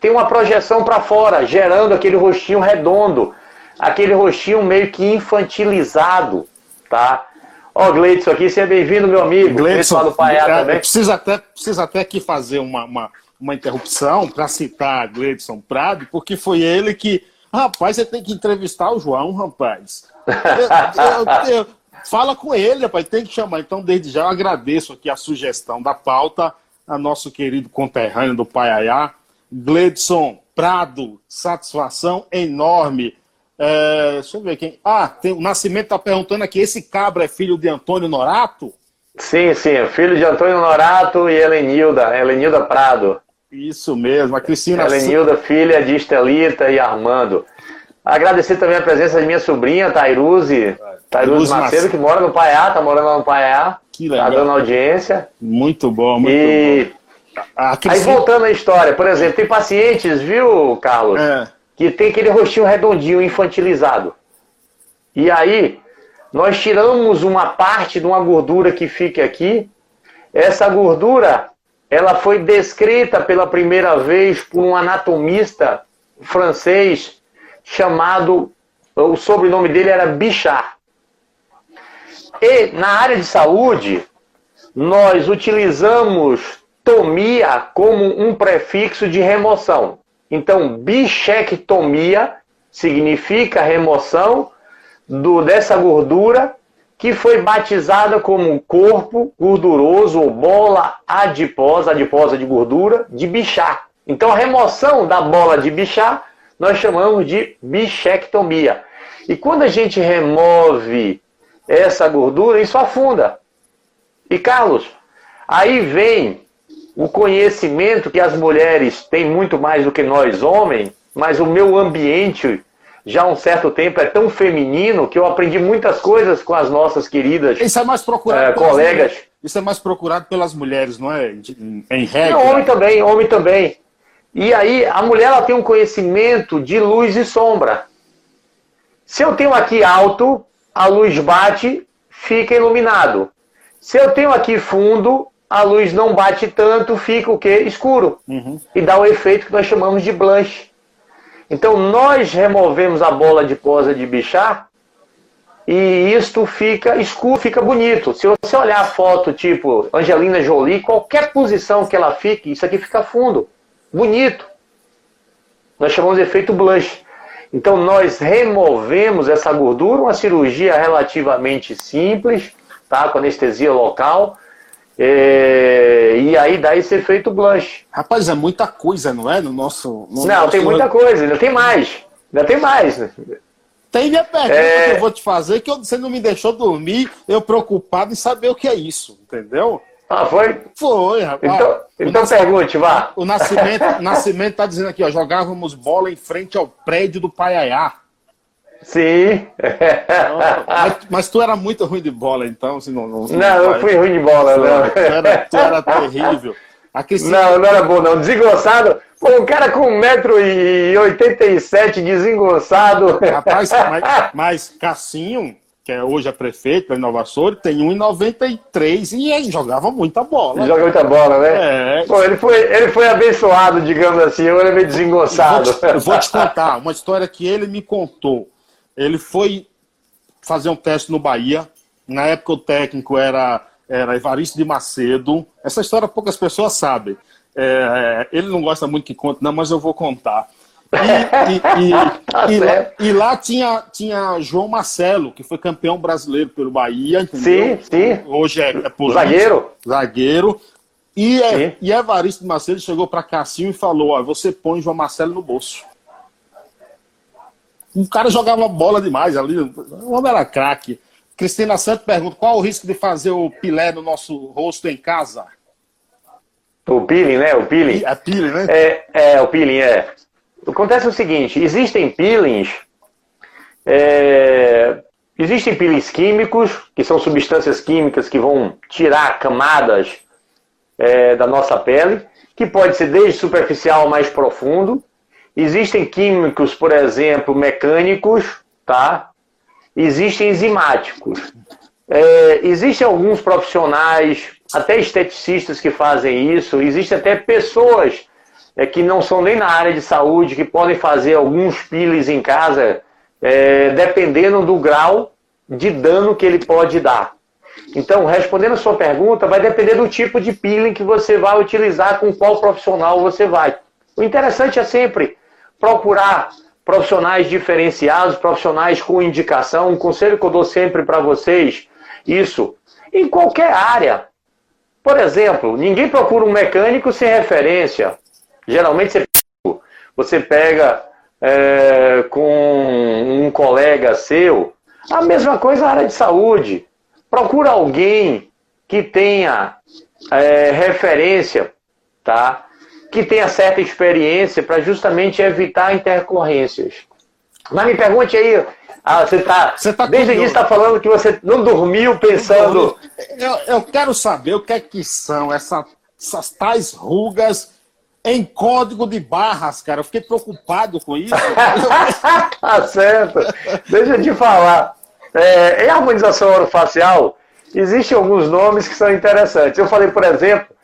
B: tem uma projeção para fora, gerando aquele rostinho redondo, aquele rostinho meio que infantilizado, tá? Ó, oh, Gleidson aqui, seja bem-vindo, meu amigo.
A: Gleidson, do Paiá é, também. Precisa até, precisa até aqui fazer uma, uma, uma interrupção para citar Gleidson Prado, porque foi ele que. Rapaz, você tem que entrevistar o João, rapaz. Eu, eu, eu, fala com ele, rapaz, tem que chamar. Então, desde já, eu agradeço aqui a sugestão da pauta a nosso querido conterrâneo do Paiaiá, Gledson Prado, satisfação enorme. É, deixa eu ver quem. Ah, tem, o Nascimento está perguntando aqui: esse cabra é filho de Antônio Norato?
B: Sim, sim, é filho de Antônio Norato e Helenilda, Helenilda Prado.
A: Isso mesmo, a Cristina.
B: Helenilda, filha de Estelita e Armando. Agradecer também a presença de minha sobrinha, Tairuze, Tairuze Macedo, que mora no Paiá, tá morando lá no Paiá. Que legal. Tá dando audiência.
A: Muito bom, muito
B: e... bom. Aí voltando à história, por exemplo, tem pacientes, viu, Carlos, é. que tem aquele rostinho redondinho, infantilizado. E aí, nós tiramos uma parte de uma gordura que fica aqui. Essa gordura, ela foi descrita pela primeira vez por um anatomista francês chamado, o sobrenome dele era Bichard. E na área de saúde, nós utilizamos tomia como um prefixo de remoção. Então, bichectomia significa remoção do, dessa gordura que foi batizada como corpo gorduroso ou bola adiposa, adiposa de gordura, de bichar. Então, a remoção da bola de bichar nós chamamos de bichectomia. E quando a gente remove essa gordura, isso afunda. E Carlos, aí vem o conhecimento que as mulheres têm muito mais do que nós homens, mas o meu ambiente já há um certo tempo é tão feminino que eu aprendi muitas coisas com as nossas queridas
A: Isso é mais procurado
B: é, colegas.
A: Isso é mais procurado pelas mulheres, não é? Em, em regra.
B: Não, homem também, homem também. E aí a mulher ela tem um conhecimento de luz e sombra. Se eu tenho aqui alto, a luz bate, fica iluminado. Se eu tenho aqui fundo, a luz não bate tanto, fica o quê? Escuro. Uhum. E dá o efeito que nós chamamos de blanche. Então nós removemos a bola de posa de bichar e isto fica escuro, fica bonito. Se você olhar a foto tipo Angelina Jolie, qualquer posição que ela fique, isso aqui fica fundo, bonito. Nós chamamos de efeito blanche. Então nós removemos essa gordura, uma cirurgia relativamente simples, tá? com anestesia local, é... e aí dá esse efeito blanche.
A: Rapaz, é muita coisa, não é? No nosso.
B: No não,
A: nosso...
B: tem muita coisa, ainda tem mais. Ainda tem mais.
A: Tem minha pergunta é... que eu vou te fazer, que você não me deixou dormir, eu preocupado em saber o que é isso, entendeu?
B: Ah, foi?
A: Foi, rapaz.
B: Então, então pergunte, vá.
A: O Nascimento, Nascimento tá dizendo aqui, ó, jogávamos bola em frente ao prédio do Paiaiá.
B: Sim.
A: Mas, mas, tu era muito ruim de bola, então? Assim,
B: não, não, não, não eu fui ruim de bola, não.
A: Tu era, tu era [LAUGHS] terrível.
B: Não, não era bom, não. Desengonçado. Pô, um cara com 1,87m desengonçado.
A: Rapaz, [LAUGHS] mas, mas Cassinho, que é hoje é prefeito da Nova Soura, tem 1,93 e ele jogava muita bola.
B: Joga muita bola, né? É. Pô, ele foi, ele foi abençoado, digamos assim, eu era meio desengonçado.
A: Eu vou, te, eu vou te contar uma história que ele me contou. Ele foi fazer um teste no Bahia. Na época o técnico era, era Evaristo de Macedo. Essa história poucas pessoas sabem. É, ele não gosta muito que conte, não, mas eu vou contar. E, e, e, [LAUGHS] tá lá, e, lá, tinha, tinha João Marcelo, que foi campeão brasileiro pelo Bahia,
B: entendeu? Sim, sim.
A: Hoje é, é político,
B: Zagueiro.
A: Zagueiro. E, é, e Evaristo Macedo chegou para Cassinho e falou: ó, você põe João Marcelo no bolso. O cara jogava bola demais ali, o homem era craque. Cristina Santos pergunta: qual o risco de fazer o pilé no nosso rosto em casa?
B: O peeling, né? O peeling.
A: A peeling, né?
B: É, é, o peeling, é. Acontece o seguinte, existem peelings, é, existem peelings químicos, que são substâncias químicas que vão tirar camadas é, da nossa pele, que pode ser desde superficial ao mais profundo. Existem químicos, por exemplo, mecânicos, tá? Existem enzimáticos. É, existem alguns profissionais, até esteticistas que fazem isso, existem até pessoas é, que não são nem na área de saúde, que podem fazer alguns piles em casa, é, dependendo do grau de dano que ele pode dar. Então, respondendo a sua pergunta, vai depender do tipo de peeling que você vai utilizar, com qual profissional você vai. O interessante é sempre procurar profissionais diferenciados, profissionais com indicação. Um conselho que eu dou sempre para vocês, isso, em qualquer área. Por exemplo, ninguém procura um mecânico sem referência. Geralmente você, você pega é, com um colega seu, a mesma coisa na área de saúde. Procura alguém que tenha é, referência, tá? Que tenha certa experiência para justamente evitar intercorrências. Mas me pergunte aí, ah, você está tá desde o início está falando que você não dormiu pensando.
A: Eu, eu, quero saber o que é que são essa, essas tais rugas em código de barras, cara. Eu fiquei preocupado com isso. [LAUGHS]
B: tá certo. Deixa eu te falar. É, em harmonização orofacial, existem alguns nomes que são interessantes. Eu falei, por exemplo,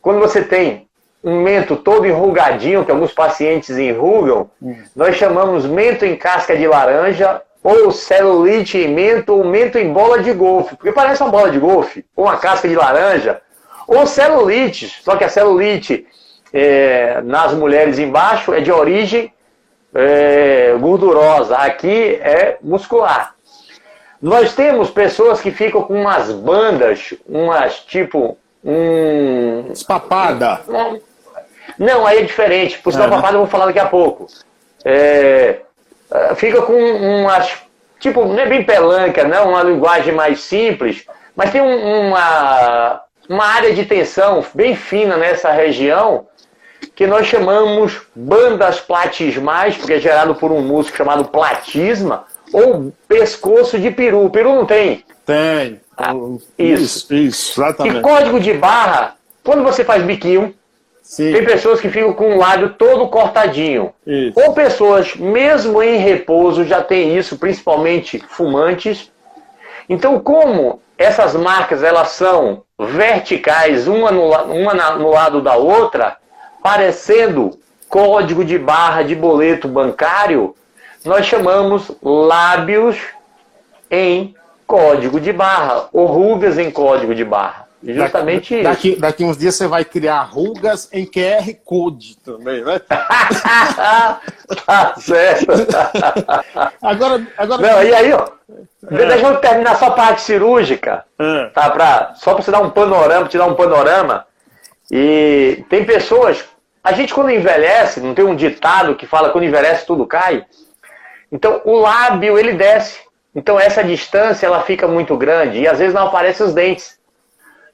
B: quando você tem mento todo enrugadinho, que alguns pacientes enrugam, nós chamamos mento em casca de laranja, ou celulite em mento, ou mento em bola de golfe, porque parece uma bola de golfe, ou uma casca de laranja, ou celulite, só que a celulite é, nas mulheres embaixo é de origem é, gordurosa, aqui é muscular. Nós temos pessoas que ficam com umas bandas, umas tipo. Um,
A: Espapada.
B: Não, aí é diferente. Por sinal, é, né? papada eu vou falar daqui a pouco. É, é, fica com umas. Tipo, não é bem pelanca, não, uma linguagem mais simples, mas tem um, uma, uma área de tensão bem fina nessa região que nós chamamos bandas platismais, porque é gerado por um músculo chamado platisma, ou pescoço de peru. Peru não tem?
A: Tem.
B: Ah, isso.
A: isso. Isso, exatamente.
B: E código de barra, quando você faz biquinho, Sim. Tem pessoas que ficam com o lábio todo cortadinho. Isso. Ou pessoas, mesmo em repouso, já tem isso, principalmente fumantes. Então, como essas marcas elas são verticais, uma no, uma no lado da outra, parecendo código de barra de boleto bancário, nós chamamos lábios em código de barra, ou rugas em código de barra.
A: Justamente daqui, isso. Daqui uns dias você vai criar rugas em QR Code também, né? [LAUGHS]
B: tá certo.
A: agora, agora.
B: Não, e aí, ó. É. Deixa eu terminar só a parte cirúrgica. É. Tá, pra, só para você dar um panorama, te dar um panorama. E tem pessoas. A gente, quando envelhece, não tem um ditado que fala quando envelhece tudo cai. Então, o lábio, ele desce. Então, essa distância, ela fica muito grande. E às vezes não aparecem os dentes.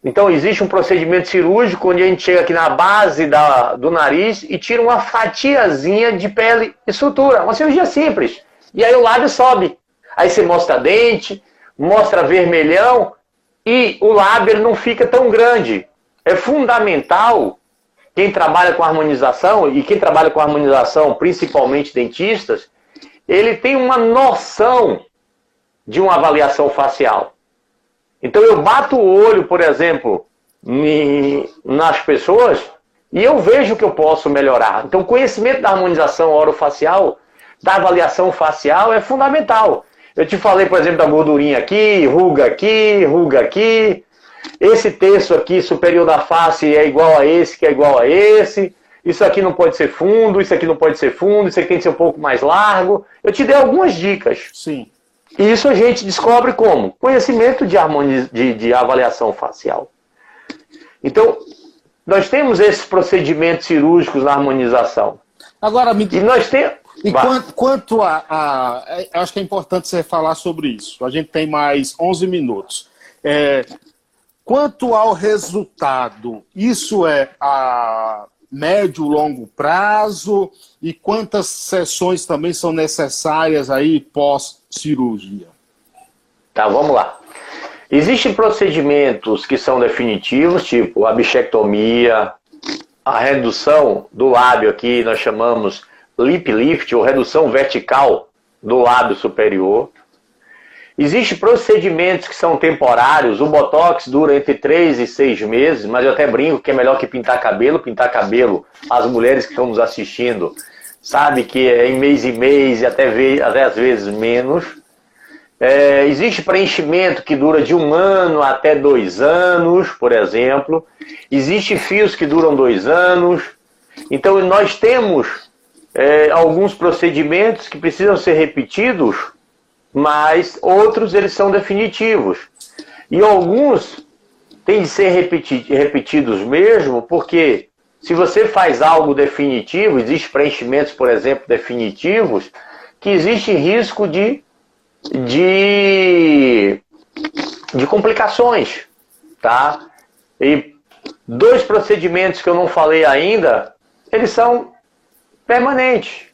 B: Então, existe um procedimento cirúrgico onde a gente chega aqui na base da, do nariz e tira uma fatiazinha de pele e sutura. Uma cirurgia simples. E aí o lábio sobe. Aí você mostra dente, mostra vermelhão e o lábio não fica tão grande. É fundamental quem trabalha com harmonização, e quem trabalha com harmonização, principalmente dentistas, ele tem uma noção de uma avaliação facial. Então eu bato o olho, por exemplo, nas pessoas e eu vejo que eu posso melhorar. Então o conhecimento da harmonização orofacial, da avaliação facial é fundamental. Eu te falei, por exemplo, da gordurinha aqui, ruga aqui, ruga aqui. Esse terço aqui superior da face é igual a esse, que é igual a esse. Isso aqui não pode ser fundo, isso aqui não pode ser fundo, isso aqui tem que ser um pouco mais largo. Eu te dei algumas dicas.
A: Sim.
B: E isso a gente descobre como? Conhecimento de, harmoniz... de, de avaliação facial. Então, nós temos esses procedimentos cirúrgicos na harmonização.
A: Agora, me... E nós temos. E quanto, quanto a, a, é, Acho que é importante você falar sobre isso. A gente tem mais 11 minutos. É, quanto ao resultado, isso é a médio longo prazo? E quantas sessões também são necessárias aí pós-cirurgia?
B: Tá, vamos lá. Existem procedimentos que são definitivos, tipo a bichectomia, a redução do lábio aqui, nós chamamos lip lift, ou redução vertical do lábio superior. Existem procedimentos que são temporários. O Botox dura entre 3 e 6 meses, mas eu até brinco que é melhor que pintar cabelo. Pintar cabelo, as mulheres que estão nos assistindo, sabe que é em mês e mês e até, até às vezes menos. É, existe preenchimento que dura de um ano até dois anos, por exemplo. Existem fios que duram dois anos. Então nós temos é, alguns procedimentos que precisam ser repetidos mas outros eles são definitivos. E alguns têm de ser repeti repetidos mesmo, porque se você faz algo definitivo, existem preenchimentos, por exemplo, definitivos, que existe risco de, de, de complicações, tá? E dois procedimentos que eu não falei ainda, eles são permanentes.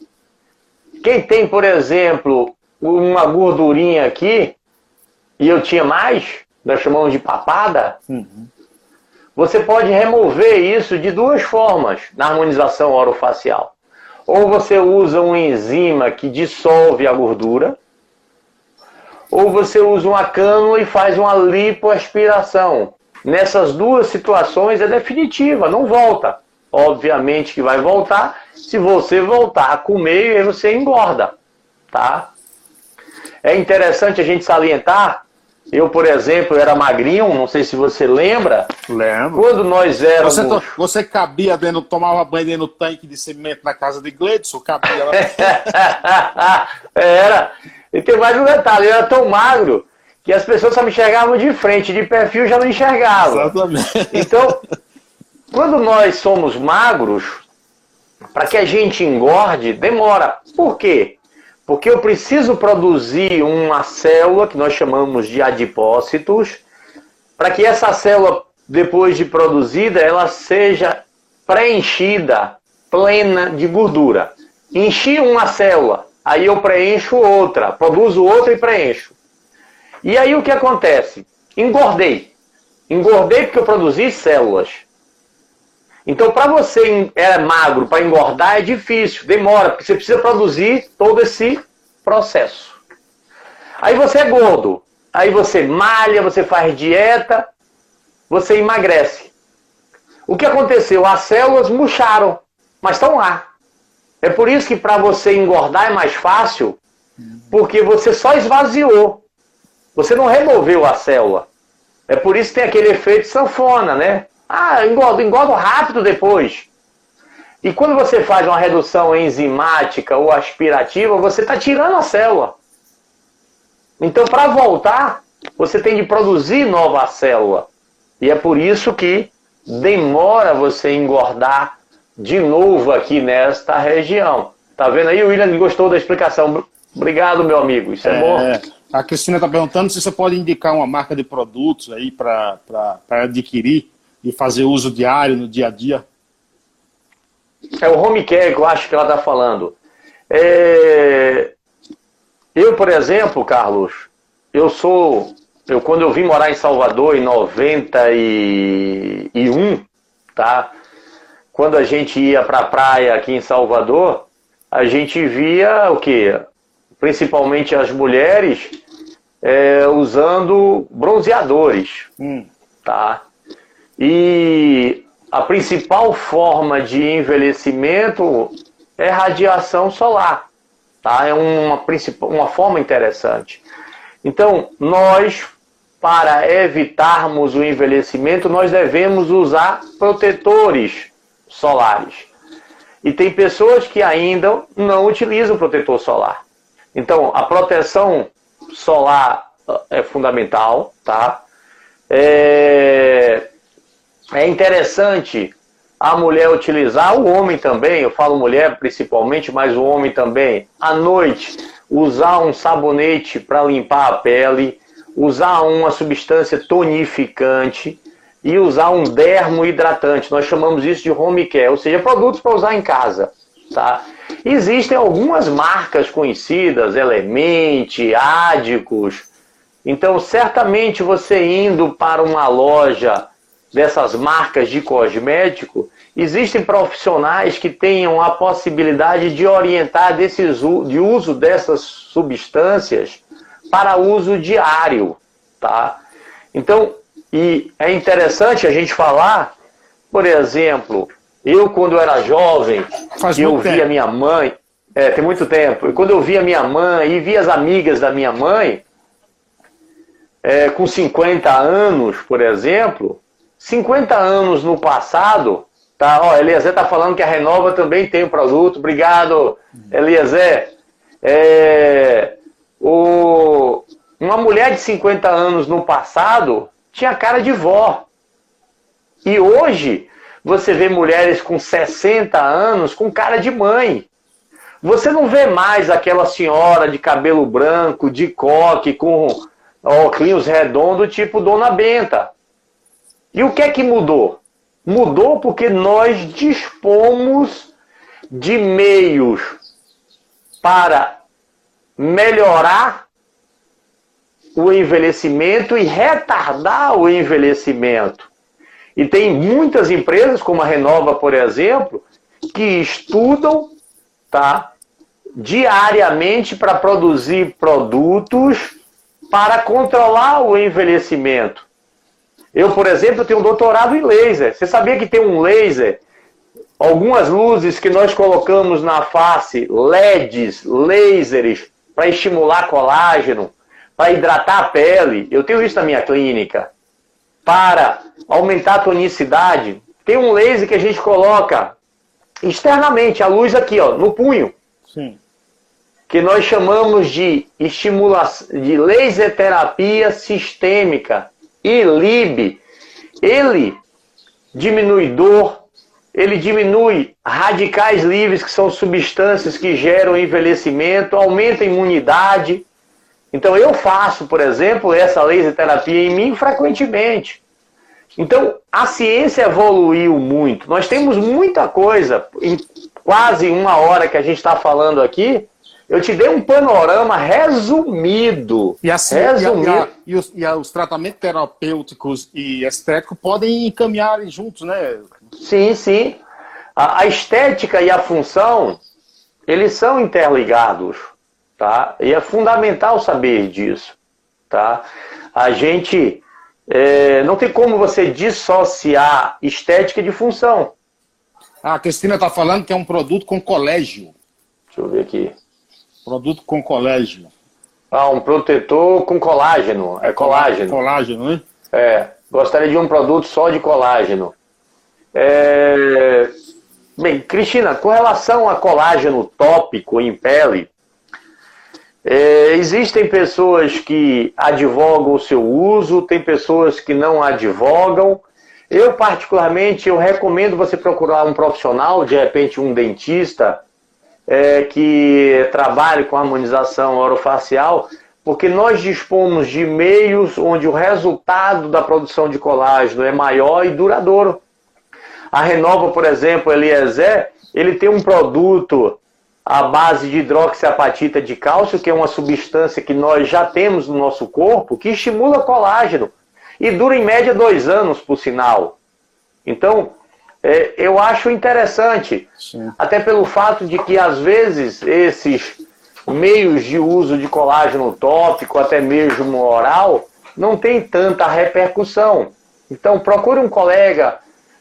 B: Quem tem, por exemplo, uma gordurinha aqui e eu tinha mais, nós chamamos de papada, uhum. Você pode remover isso de duas formas na harmonização orofacial. Ou você usa uma enzima que dissolve a gordura, ou você usa uma cânula e faz uma lipoaspiração. Nessas duas situações é definitiva, não volta. Obviamente que vai voltar se você voltar a comer e você engorda, tá? É interessante a gente salientar. Eu, por exemplo, era magrinho, não sei se você lembra.
A: Lembro.
B: Quando nós éramos.
A: Você, você cabia dentro, tomava banho dentro do tanque de cimento na casa de Gledson? Cabia
B: lá. [LAUGHS] era. E tem mais um detalhe, eu era tão magro que as pessoas só me enxergavam de frente, de perfil já não enxergavam.
A: Exatamente.
B: Então, quando nós somos magros, para que a gente engorde, demora. Por quê? Porque eu preciso produzir uma célula, que nós chamamos de adipócitos, para que essa célula, depois de produzida, ela seja preenchida, plena de gordura. Enchi uma célula, aí eu preencho outra, produzo outra e preencho. E aí o que acontece? Engordei. Engordei porque eu produzi células. Então, para você é magro, para engordar é difícil, demora, porque você precisa produzir todo esse processo. Aí você é gordo, aí você malha, você faz dieta, você emagrece. O que aconteceu? As células murcharam, mas estão lá. É por isso que para você engordar é mais fácil, porque você só esvaziou. Você não removeu a célula. É por isso que tem aquele efeito sanfona, né? Ah, engordo, engordo rápido depois. E quando você faz uma redução enzimática ou aspirativa, você está tirando a célula. Então, para voltar, você tem de produzir nova célula. E é por isso que demora você engordar de novo aqui nesta região. Tá vendo aí? O William gostou da explicação. Obrigado, meu amigo. Isso é, é bom.
A: A Cristina está perguntando se você pode indicar uma marca de produtos aí para adquirir e fazer uso diário no dia a dia?
B: É o home care que eu acho que ela está falando. É... Eu, por exemplo, Carlos, eu sou. Eu, quando eu vim morar em Salvador em 91, tá? Quando a gente ia para a praia aqui em Salvador, a gente via o quê? Principalmente as mulheres é, usando bronzeadores, hum. tá? E a principal forma de envelhecimento é radiação solar. Tá? É uma, uma forma interessante. Então, nós, para evitarmos o envelhecimento, nós devemos usar protetores solares. E tem pessoas que ainda não utilizam protetor solar. Então, a proteção solar é fundamental, tá? É, é interessante a mulher utilizar, o homem também, eu falo mulher principalmente, mas o homem também, à noite, usar um sabonete para limpar a pele, usar uma substância tonificante e usar um dermo hidratante. Nós chamamos isso de home care, ou seja, produtos para usar em casa. Tá? Existem algumas marcas conhecidas, Element, Ádicos. Então, certamente você indo para uma loja dessas marcas de cosmético, existem profissionais que tenham a possibilidade de orientar desses, de uso dessas substâncias para uso diário, tá? Então, e é interessante a gente falar, por exemplo, eu quando era jovem, Faz eu via minha mãe, é, tem muito tempo, e quando eu via minha mãe e via as amigas da minha mãe, é, com 50 anos, por exemplo, 50 anos no passado, tá? Ó, Eliezer tá falando que a Renova também tem um produto. Obrigado, Eliezer. É, o, uma mulher de 50 anos no passado tinha cara de vó. E hoje você vê mulheres com 60 anos com cara de mãe. Você não vê mais aquela senhora de cabelo branco, de coque, com óculos redondos, tipo Dona Benta. E o que é que mudou? Mudou porque nós dispomos de meios para melhorar o envelhecimento e retardar o envelhecimento. E tem muitas empresas, como a Renova, por exemplo, que estudam tá, diariamente para produzir produtos para controlar o envelhecimento. Eu, por exemplo, tenho um doutorado em laser. Você sabia que tem um laser? Algumas luzes que nós colocamos na face, LEDs, lasers, para estimular colágeno, para hidratar a pele. Eu tenho isso na minha clínica. Para aumentar a tonicidade. Tem um laser que a gente coloca externamente, a luz aqui, ó, no punho. Sim. Que nós chamamos de estimulação de laser terapia sistêmica ILIB, ele diminui dor, ele diminui radicais livres, que são substâncias que geram envelhecimento, aumenta a imunidade. Então eu faço, por exemplo, essa laser terapia em mim frequentemente. Então a ciência evoluiu muito. Nós temos muita coisa, em quase uma hora que a gente está falando aqui, eu te dei um panorama resumido.
A: E, assim, resumido. E, a, e, os, e os, tratamentos terapêuticos e estéticos podem encaminhar juntos, né?
B: Sim, sim. A, a estética e a função, eles são interligados, tá? E é fundamental saber disso, tá? A gente é, não tem como você dissociar estética de função.
A: Ah, a Cristina está falando que é um produto com colégio.
B: Deixa eu ver aqui.
A: Produto com colégio.
B: Ah, um protetor com colágeno. É colágeno.
A: Colágeno, né?
B: É. Gostaria de um produto só de colágeno. É... Bem, Cristina, com relação a colágeno tópico em pele, é, existem pessoas que advogam o seu uso, tem pessoas que não advogam. Eu, particularmente, eu recomendo você procurar um profissional, de repente um dentista, é, que trabalhe com harmonização orofacial, porque nós dispomos de meios onde o resultado da produção de colágeno é maior e duradouro. A Renova, por exemplo, Eliezer, ele tem um produto à base de hidroxiapatita de cálcio, que é uma substância que nós já temos no nosso corpo, que estimula colágeno e dura em média dois anos, por sinal. Então, é, eu acho interessante, Sim. até pelo fato de que às vezes esses meios de uso de colágeno tópico, até mesmo oral, não tem tanta repercussão. Então, procure um colega,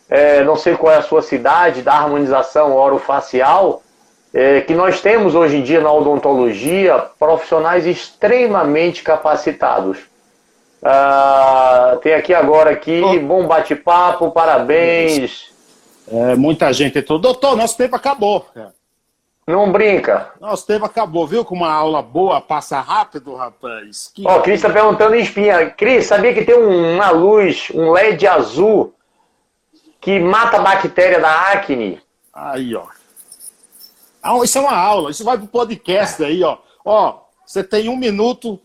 B: é, não sei qual é a sua cidade, da harmonização orofacial, é, que nós temos hoje em dia na odontologia profissionais extremamente capacitados. Ah, tem aqui agora aqui, bom bate-papo, parabéns.
A: É, muita gente entrou. Doutor, nosso tempo acabou.
B: Não brinca.
A: Nosso tempo acabou, viu? Com uma aula boa, passa rápido, rapaz.
B: Ó, oh, Cris está perguntando em espinha. Cris, sabia que tem uma luz, um LED azul, que mata a bactéria da acne?
A: Aí, ó. Ah, isso é uma aula, isso vai pro podcast aí, ó. Ó, você tem um minuto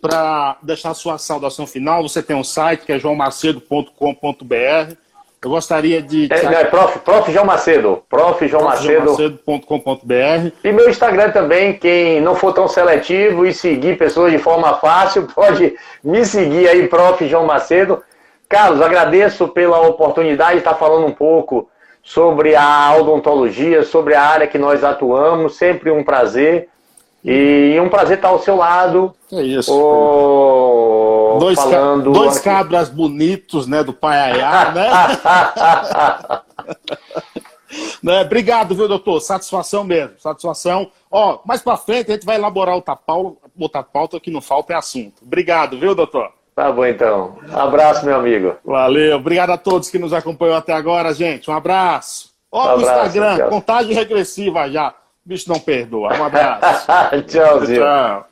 A: para deixar sua saudação final. Você tem um site que é joãomacedo.com.br. Eu gostaria de.
B: É, é prof, prof. João Macedo. Prof. João Macedo. E meu Instagram também. Quem não for tão seletivo e seguir pessoas de forma fácil, [LAUGHS] pode me seguir aí, Prof. João Macedo. Carlos, agradeço pela oportunidade de estar falando um pouco sobre a odontologia, sobre a área que nós atuamos. Sempre um prazer. E um prazer estar ao seu lado.
A: É isso.
B: O...
A: Dois, falando dois cabras bonitos, né, do Paiaiá, né? [LAUGHS] né? Obrigado, viu, doutor? Satisfação mesmo, satisfação. Ó, mais pra frente a gente vai elaborar outra pauta, outra pauta que não falta é assunto. Obrigado, viu, doutor?
B: Tá bom, então. Abraço, meu amigo.
A: Valeu. Obrigado a todos que nos acompanham até agora, gente. Um abraço. Ó, um o Instagram, tchau. contagem regressiva já. O bicho não perdoa. Um abraço. [LAUGHS]
B: Tchauzinho. Tchau.